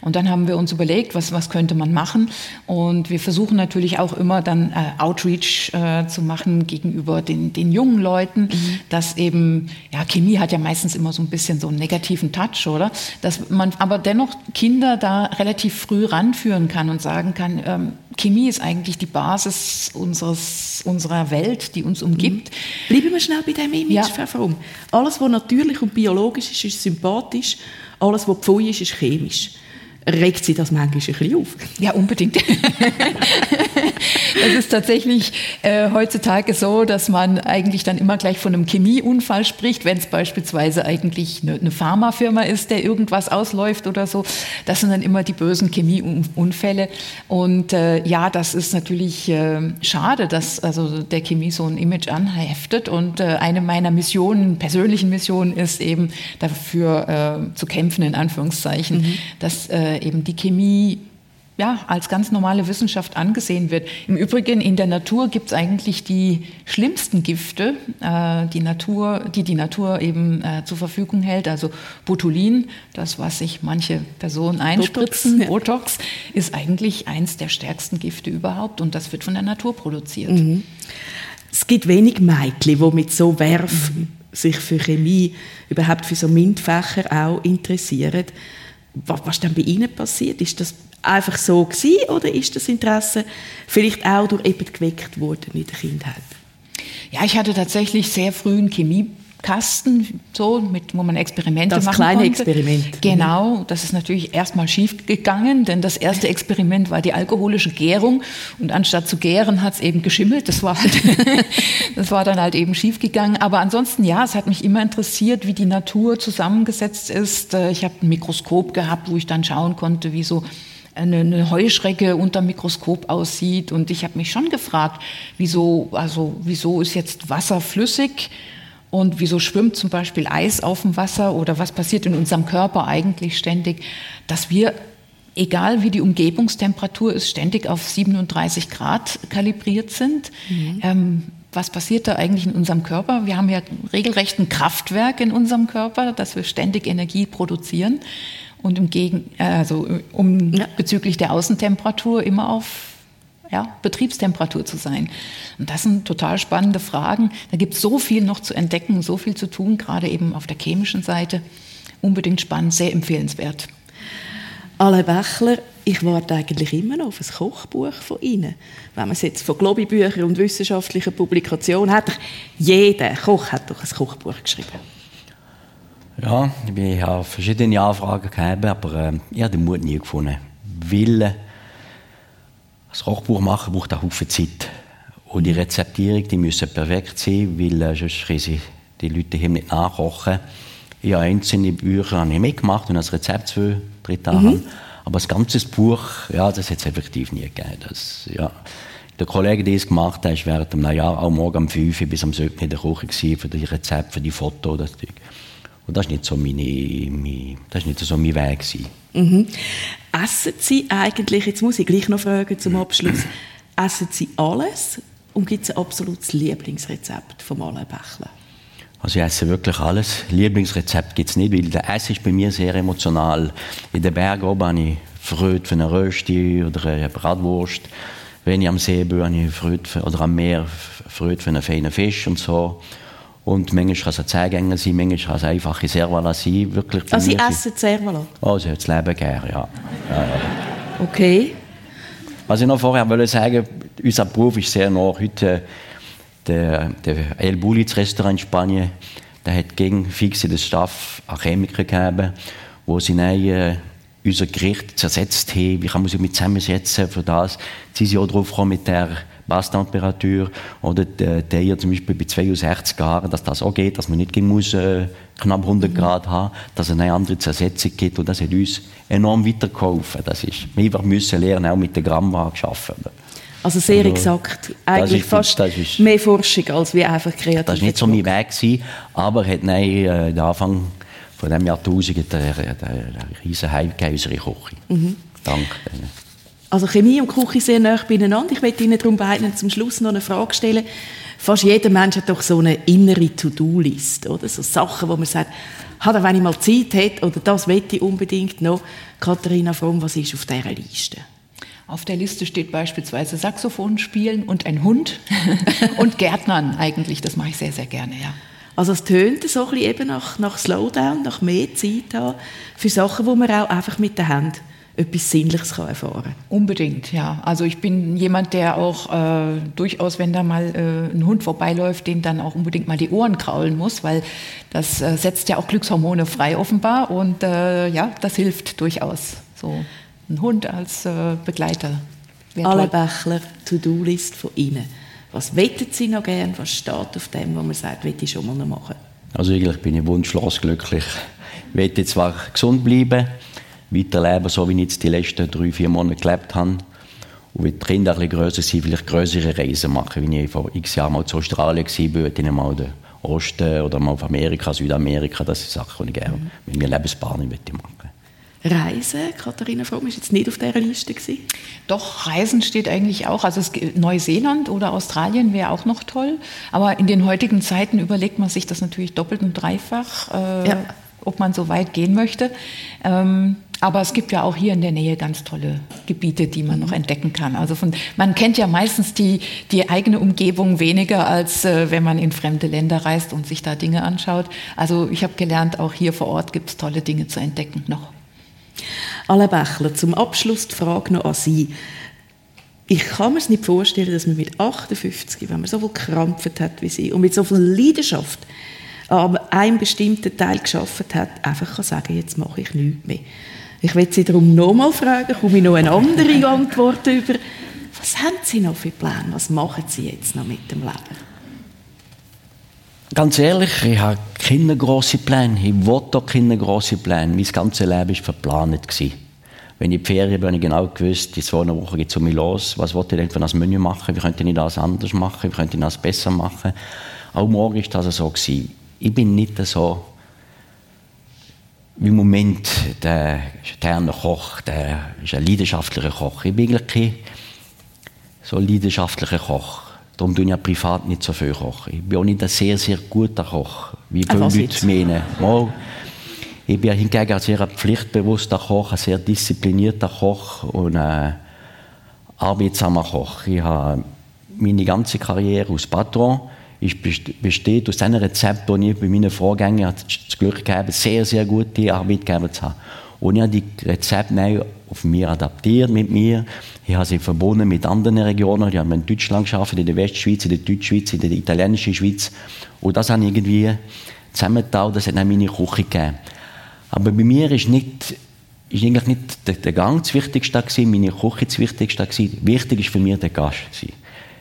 Und dann haben wir uns überlegt, was, was könnte man machen. Und wir versuchen natürlich auch immer dann äh, Outreach äh, zu machen gegenüber den, den jungen Leuten, mhm. dass eben, ja, Chemie hat ja meistens immer so ein bisschen so einen negativen Touch, oder? Dass man aber dennoch Kinder da relativ früh ranführen kann und sagen kann, ähm, Chemie ist eigentlich die Basis unseres, unserer Welt, die uns umgibt. Mhm. Bleiben wir schnell bei dem Image, ja. Frau Alles, was natürlich und biologisch ist, ist sympathisch. Alles, was pfui ist, ist chemisch regt Sie das manchmal ein bisschen auf? Ja, unbedingt. (laughs) Es ist tatsächlich äh, heutzutage so, dass man eigentlich dann immer gleich von einem Chemieunfall spricht, wenn es beispielsweise eigentlich eine, eine Pharmafirma ist, der irgendwas ausläuft oder so. Das sind dann immer die bösen Chemieunfälle. Und äh, ja, das ist natürlich äh, schade, dass also der Chemie so ein Image anheftet. Und äh, eine meiner Missionen, persönlichen Missionen, ist eben dafür äh, zu kämpfen, in Anführungszeichen, mhm. dass äh, eben die Chemie ja, als ganz normale Wissenschaft angesehen wird. Im Übrigen in der Natur gibt es eigentlich die schlimmsten Gifte, äh, die, Natur, die die Natur eben äh, zur Verfügung hält. Also Botulin, das, was sich manche Personen einspritzen, Botox, Botox ist eigentlich eins der stärksten Gifte überhaupt und das wird von der Natur produziert. Mhm. Es gibt wenig Mädchen, die mit so Werf mhm. sich für Chemie, überhaupt für so MINT-Fächer auch interessieren. Was, was dann bei Ihnen passiert? Ist das einfach so gewesen, oder ist das Interesse vielleicht auch durch eben geweckt worden in der Kindheit? Ja, ich hatte tatsächlich sehr früh einen Chemie Kasten, so, mit, wo man Experimente das machen kleine konnte. Experiment. Genau, das ist natürlich erstmal schief gegangen, denn das erste Experiment war die alkoholische Gärung und anstatt zu gären hat es eben geschimmelt. Das war, halt (laughs) das war dann halt eben schief gegangen. Aber ansonsten, ja, es hat mich immer interessiert, wie die Natur zusammengesetzt ist. Äh, ich habe ein Mikroskop gehabt, wo ich dann schauen konnte, wie so eine, eine Heuschrecke unter dem Mikroskop aussieht. Und ich habe mich schon gefragt, wieso, also, wieso ist jetzt Wasser flüssig? Und wieso schwimmt zum Beispiel Eis auf dem Wasser oder was passiert in unserem Körper eigentlich ständig, dass wir, egal wie die Umgebungstemperatur ist, ständig auf 37 Grad kalibriert sind? Mhm. Ähm, was passiert da eigentlich in unserem Körper? Wir haben ja regelrecht ein Kraftwerk in unserem Körper, dass wir ständig Energie produzieren und im Gegen, äh, also um ja. bezüglich der Außentemperatur immer auf ja, Betriebstemperatur zu sein. Und das sind total spannende Fragen. Da gibt es so viel noch zu entdecken, so viel zu tun, gerade eben auf der chemischen Seite. Unbedingt spannend, sehr empfehlenswert. Alain Bächler, ich warte eigentlich immer noch auf ein Kochbuch von Ihnen. Wenn man es jetzt von Globibüchern und wissenschaftlichen Publikationen hat, jeder Koch hat doch ein Kochbuch geschrieben. Ja, ich habe verschiedene Anfragen gehabt, aber äh, ich habe den Mut nie gefunden. Äh, das Kochbuch machen braucht auch Haufen Zeit. Und die Rezeptierung, die müssen perfekt sein, weil äh, sonst können sie die Leute hier nicht nachkochen. Ich habe einzelne Bücher habe ich mitgemacht und das Rezept zwei, drei Tage. Mhm. Aber das ganze Buch, ja, das hat es effektiv nie gegeben. Das, ja. Der Kollege, der es gemacht hat, war während einem Jahr auch morgen um 5 Uhr bis am 7 Uhr in der Küche für die Rezepte, für die Fotos. Das Ding. Und das war nicht so, meine, meine, das nicht so mein Weg. Mhm. Essen Sie eigentlich, jetzt muss ich gleich noch fragen zum Abschluss, essen Sie alles und gibt es ein absolutes Lieblingsrezept von Alain Bächler? Also ich esse wirklich alles. Lieblingsrezept gibt es nicht, weil der Essen ist bei mir sehr emotional. In den Bergen oben habe ich Freude für eine Rösti oder eine Bratwurst. Wenn ich am See bin, habe ich Freude für, oder am Meer Freude für einen feinen Fisch und so. Und manchmal kann es ein Zehgänger sein, manchmal kann es einfache Servala sein. Wirklich also Sie essen Servala? Oh, Sie das Leben gerne, ja. ja. Okay. Was ich noch vorher wollte sagen, unser Beruf ist sehr nah. Heute der, der El Buliz Restaurant in Spanien, der hat gegen fixe den Staff an Chemiker gegeben, wo sie dann, äh, unser Gericht zersetzt haben. Wie kann man sich mit zusammensetzen für das? Sie sind auch drauf gekommen mit der Basstemperatur oder der, der zum Beispiel bei 62 Grad, dass das auch geht, dass man nicht muss, äh, knapp 100 Grad haben, dass es eine andere Zersetzung gibt und das hat uns enorm weitergeholfen. Das ist, wir müssen lernen, auch mit der Grammwaage arbeiten. Also sehr also, exakt. Eigentlich ist, fast ist, mehr Forschung als wie einfach kreativ. Das war nicht so mein Weg, gewesen, aber hat nein, äh, der Anfang von diesem Jahrtausend einen, einen riesen Hype gegeben, unsere Küche. Mhm. Dank denen. Also Chemie und Küche sehr nah beieinander. Ich möchte Ihnen darum beiden zum Schluss noch eine Frage stellen. Fast jeder Mensch hat doch so eine innere To-Do-List, oder? So Sachen, wo man sagt, hat er, wenn ich mal Zeit hätte, oder das möchte ich unbedingt noch. Katharina Fromm, was ist auf dieser Liste? Auf der Liste steht beispielsweise Saxophon spielen und ein Hund (laughs) und Gärtnern eigentlich. Das mache ich sehr, sehr gerne, ja. Also es tönt so ein bisschen eben nach, nach Slowdown, nach mehr Zeit haben für Sachen, wo man auch einfach mit der Hand etwas Sinnliches kann erfahren kann. Unbedingt, ja. Also ich bin jemand, der auch äh, durchaus, wenn da mal äh, ein Hund vorbeiläuft, den dann auch unbedingt mal die Ohren kraulen muss, weil das äh, setzt ja auch Glückshormone frei offenbar und äh, ja, das hilft durchaus. So ein Hund als äh, Begleiter. Alle Bächler, To-Do-List von Ihnen. Was wettet Sie noch gern? Was steht auf dem, wo man sagt, will ich schon mal noch machen? Also eigentlich bin ich wunschlos glücklich. Ich möchte zwar gesund bleiben, weiterleben, so wie ich jetzt die letzten drei, vier Monate gelebt habe. Und wenn die Kinder ein bisschen grösser sind, vielleicht größere Reisen machen. Wie ich vor x Jahren mal zu Australien war, würde ich mal den Osten oder mal auf Amerika, Südamerika, das sind Sachen, die ich gerne mit meinem Lebenspartner machen Reisen, Katharina Fromm, ist jetzt nicht auf dieser Liste gewesen? Doch, Reisen steht eigentlich auch. Also Neuseeland oder Australien wäre auch noch toll. Aber in den heutigen Zeiten überlegt man sich das natürlich doppelt und dreifach, äh, ja. ob man so weit gehen möchte. Ähm, aber es gibt ja auch hier in der Nähe ganz tolle Gebiete, die man noch entdecken kann. Also von, man kennt ja meistens die, die eigene Umgebung weniger, als äh, wenn man in fremde Länder reist und sich da Dinge anschaut. Also ich habe gelernt, auch hier vor Ort gibt es tolle Dinge zu entdecken noch. Alain Bächler, zum Abschluss die Frage noch an Sie. Ich kann mir es nicht vorstellen, dass man mit 58, wenn man so viel gekrampft hat wie Sie und mit so viel Leidenschaft an einem bestimmten Teil geschafft hat, einfach kann sagen, jetzt mache ich nichts mehr. Ich will Sie darum nochmal fragen, komme ich noch eine andere (laughs) Antwort über. Was haben Sie noch für Pläne? Was machen Sie jetzt noch mit dem Leben? Ganz ehrlich, ich habe keine grossen Pläne. Ich wollte auch keine grossen Pläne. Mein ganzes Leben war verplant. Wenn ich in die Ferien bin, habe ich genau gewusst, in zwei Wochen geht es um mich los. Was wollte ich denn für ein Menü machen? Wie könnte ich das anders machen? Wie könnte ich das besser machen? Auch morgen war das so. Gewesen. Ich bin nicht so im Moment der sterne Koch, der ist ein leidenschaftlicher Koch. Ich bin eigentlich kein so leidenschaftlicher Koch. Darum tue ich ja privat nicht so viel kochen. Ich bin auch nicht ein sehr, sehr guter Koch, wie viele Leute meinen. Mal, ich bin hingegen ein sehr pflichtbewusster Koch, ein sehr disziplinierter Koch und ein arbeitsamer Koch. Ich habe meine ganze Karriere als Patron ist, besteht aus diesen Rezepten, die ich bei meinen Vorgängern das Glück gehabt sehr, sehr gute Arbeitgeber zu haben. Und ich habe die Rezepte auf mir adaptiert mit mir. Ich habe sie verbunden mit anderen Regionen. Ich habe in Deutschland geschafft, in der Westschweiz, in der Deutschschweiz, in der italienischen Schweiz. Und das ich irgendwie zusammengetan. Das hat dann meine Küche gegeben. Aber bei mir ist nicht ist eigentlich nicht der, Gang das Wichtigste meine Küche das Wichtigste. Wichtig ist für mich der Gast.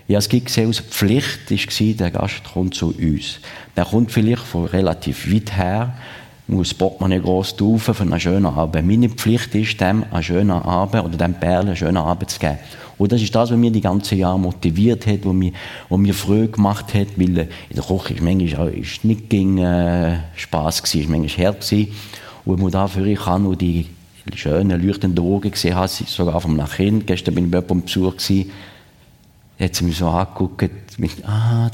Ja, es gibt gesehen, Pflicht war, der Gast kommt zu uns. Der kommt vielleicht von relativ weit her, muss das Portemonnaie gross taufen für einen schönen Abend. Meine Pflicht ist, dem einen schönen Abend oder dem Perlen einen schönen Abend zu geben. Und das ist das, was mich die ganze Jahr motiviert hat, was mir, was mir früh gemacht hat, weil äh, in der Küche ist manchmal auch, ist nicht gegen äh, Spass gewesen, ist manchmal hart gewesen. Und man dafür ich kann nur die schönen, leuchtenden Augen gesehen habe, sogar vom Kind. Gestern bin ich bei jemandem Besuch gewesen, hat sie mich so angeguckt, mit, ah,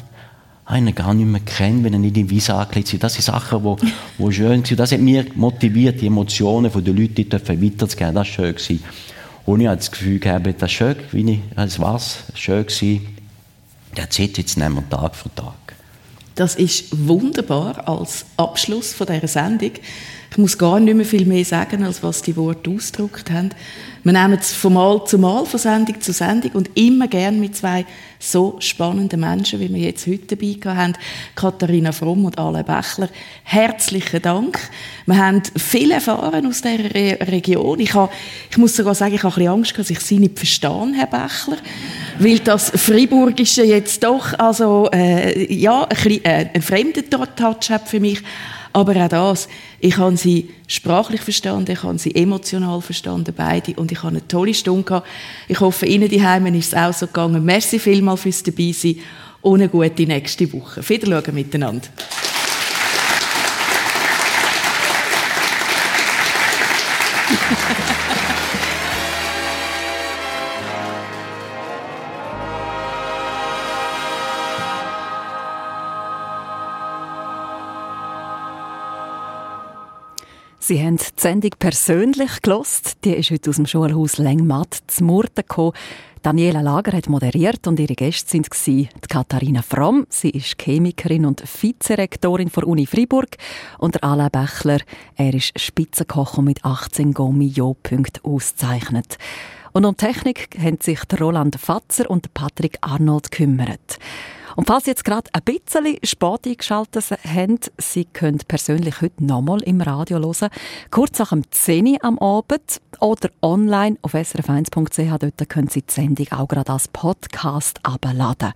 einen gar nicht mehr kennen, wenn er nicht in Visa angelegt ist. Das sind Sachen, die, die schön waren. Das hat mich motiviert, die Emotionen der Leute weiterzugeben. Das war schön. Gewesen. Und ich hatte das Gefühl gehabt, das schön, wie ich, das war's, schön gewesen. Der zieht jetzt nicht mehr Tag für Tag. Das ist wunderbar als Abschluss von dieser Sendung. Ich muss gar nicht mehr viel mehr sagen, als was die Worte ausgedrückt haben. Wir nehmen es von Mal zu Mal, von Sendung zu Sendung und immer gern mit zwei so spannenden Menschen, wie wir jetzt heute dabei haben. Katharina Fromm und Alain Bächler. Herzlichen Dank. Wir haben viel erfahren aus dieser Re Region. Ich, habe, ich muss sogar sagen, ich habe ein bisschen Angst, dass ich Sie nicht verstehe, Herr Bächler. Weil das Freiburgische jetzt doch also, äh, ja, ein, bisschen, äh, ein fremder Touch hat für mich. Aber auch das, ich habe sie sprachlich verstanden, ich habe sie emotional verstanden, beide. Und ich habe eine tolle Stunde gehabt. Ich hoffe, Ihnen die Heimen ist es auch so gegangen. Merci vielmals fürs Dabeisein und eine gute nächste Woche. Wiederschauen miteinander. (laughs) Sie haben die Sendung persönlich gelost. Die ist heute aus dem Schulhaus Lengmatt zu Murten gekommen. Daniela Lager hat moderiert und ihre Gäste waren die Katharina Fromm. Sie ist Chemikerin und Vizerektorin der Uni Freiburg. Und der Alain Bächler, er ist Spitzenkoch und mit 18 Gourmillot-Punkten ausgezeichnet. Und um Technik haben sich Roland Fatzer und Patrick Arnold gekümmert. Und falls Sie jetzt gerade ein bisschen spät eingeschaltet haben, Sie können persönlich heute nochmal im Radio hören, kurz nach dem 10 Uhr am Abend oder online auf srf1.ch. Dort können Sie die Sendung auch gerade als Podcast abladen.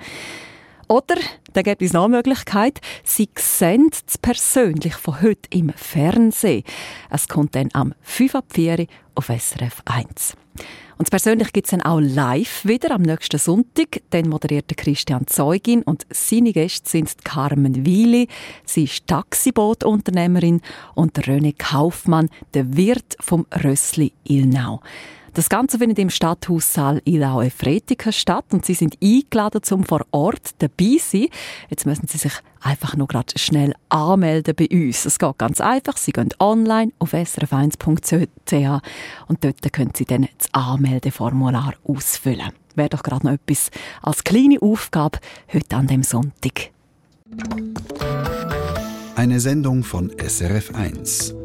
Oder, da gibt es noch eine Möglichkeit, Sie sehen es persönlich von heute im Fernsehen. Es kommt dann am 5 ab 4 auf SRF 1. Und persönlich gibt es dann auch live wieder am nächsten Sonntag. Dann moderiert Christian Zeugin und seine Gäste sind Carmen Wieli. Sie ist Taxibootunternehmerin und René Kaufmann, der Wirt vom Rössli Ilnau. Das Ganze findet im Stadthaussaal Ilau Efretika statt und Sie sind eingeladen, zum vor Ort dabei zu sein. Jetzt müssen Sie sich einfach nur gerade schnell anmelden bei uns. Es geht ganz einfach. Sie gehen online auf srf1.ch und dort können Sie dann das Anmeldeformular ausfüllen. Wäre doch gerade noch etwas als kleine Aufgabe heute an dem Sonntag. Eine Sendung von SRF1.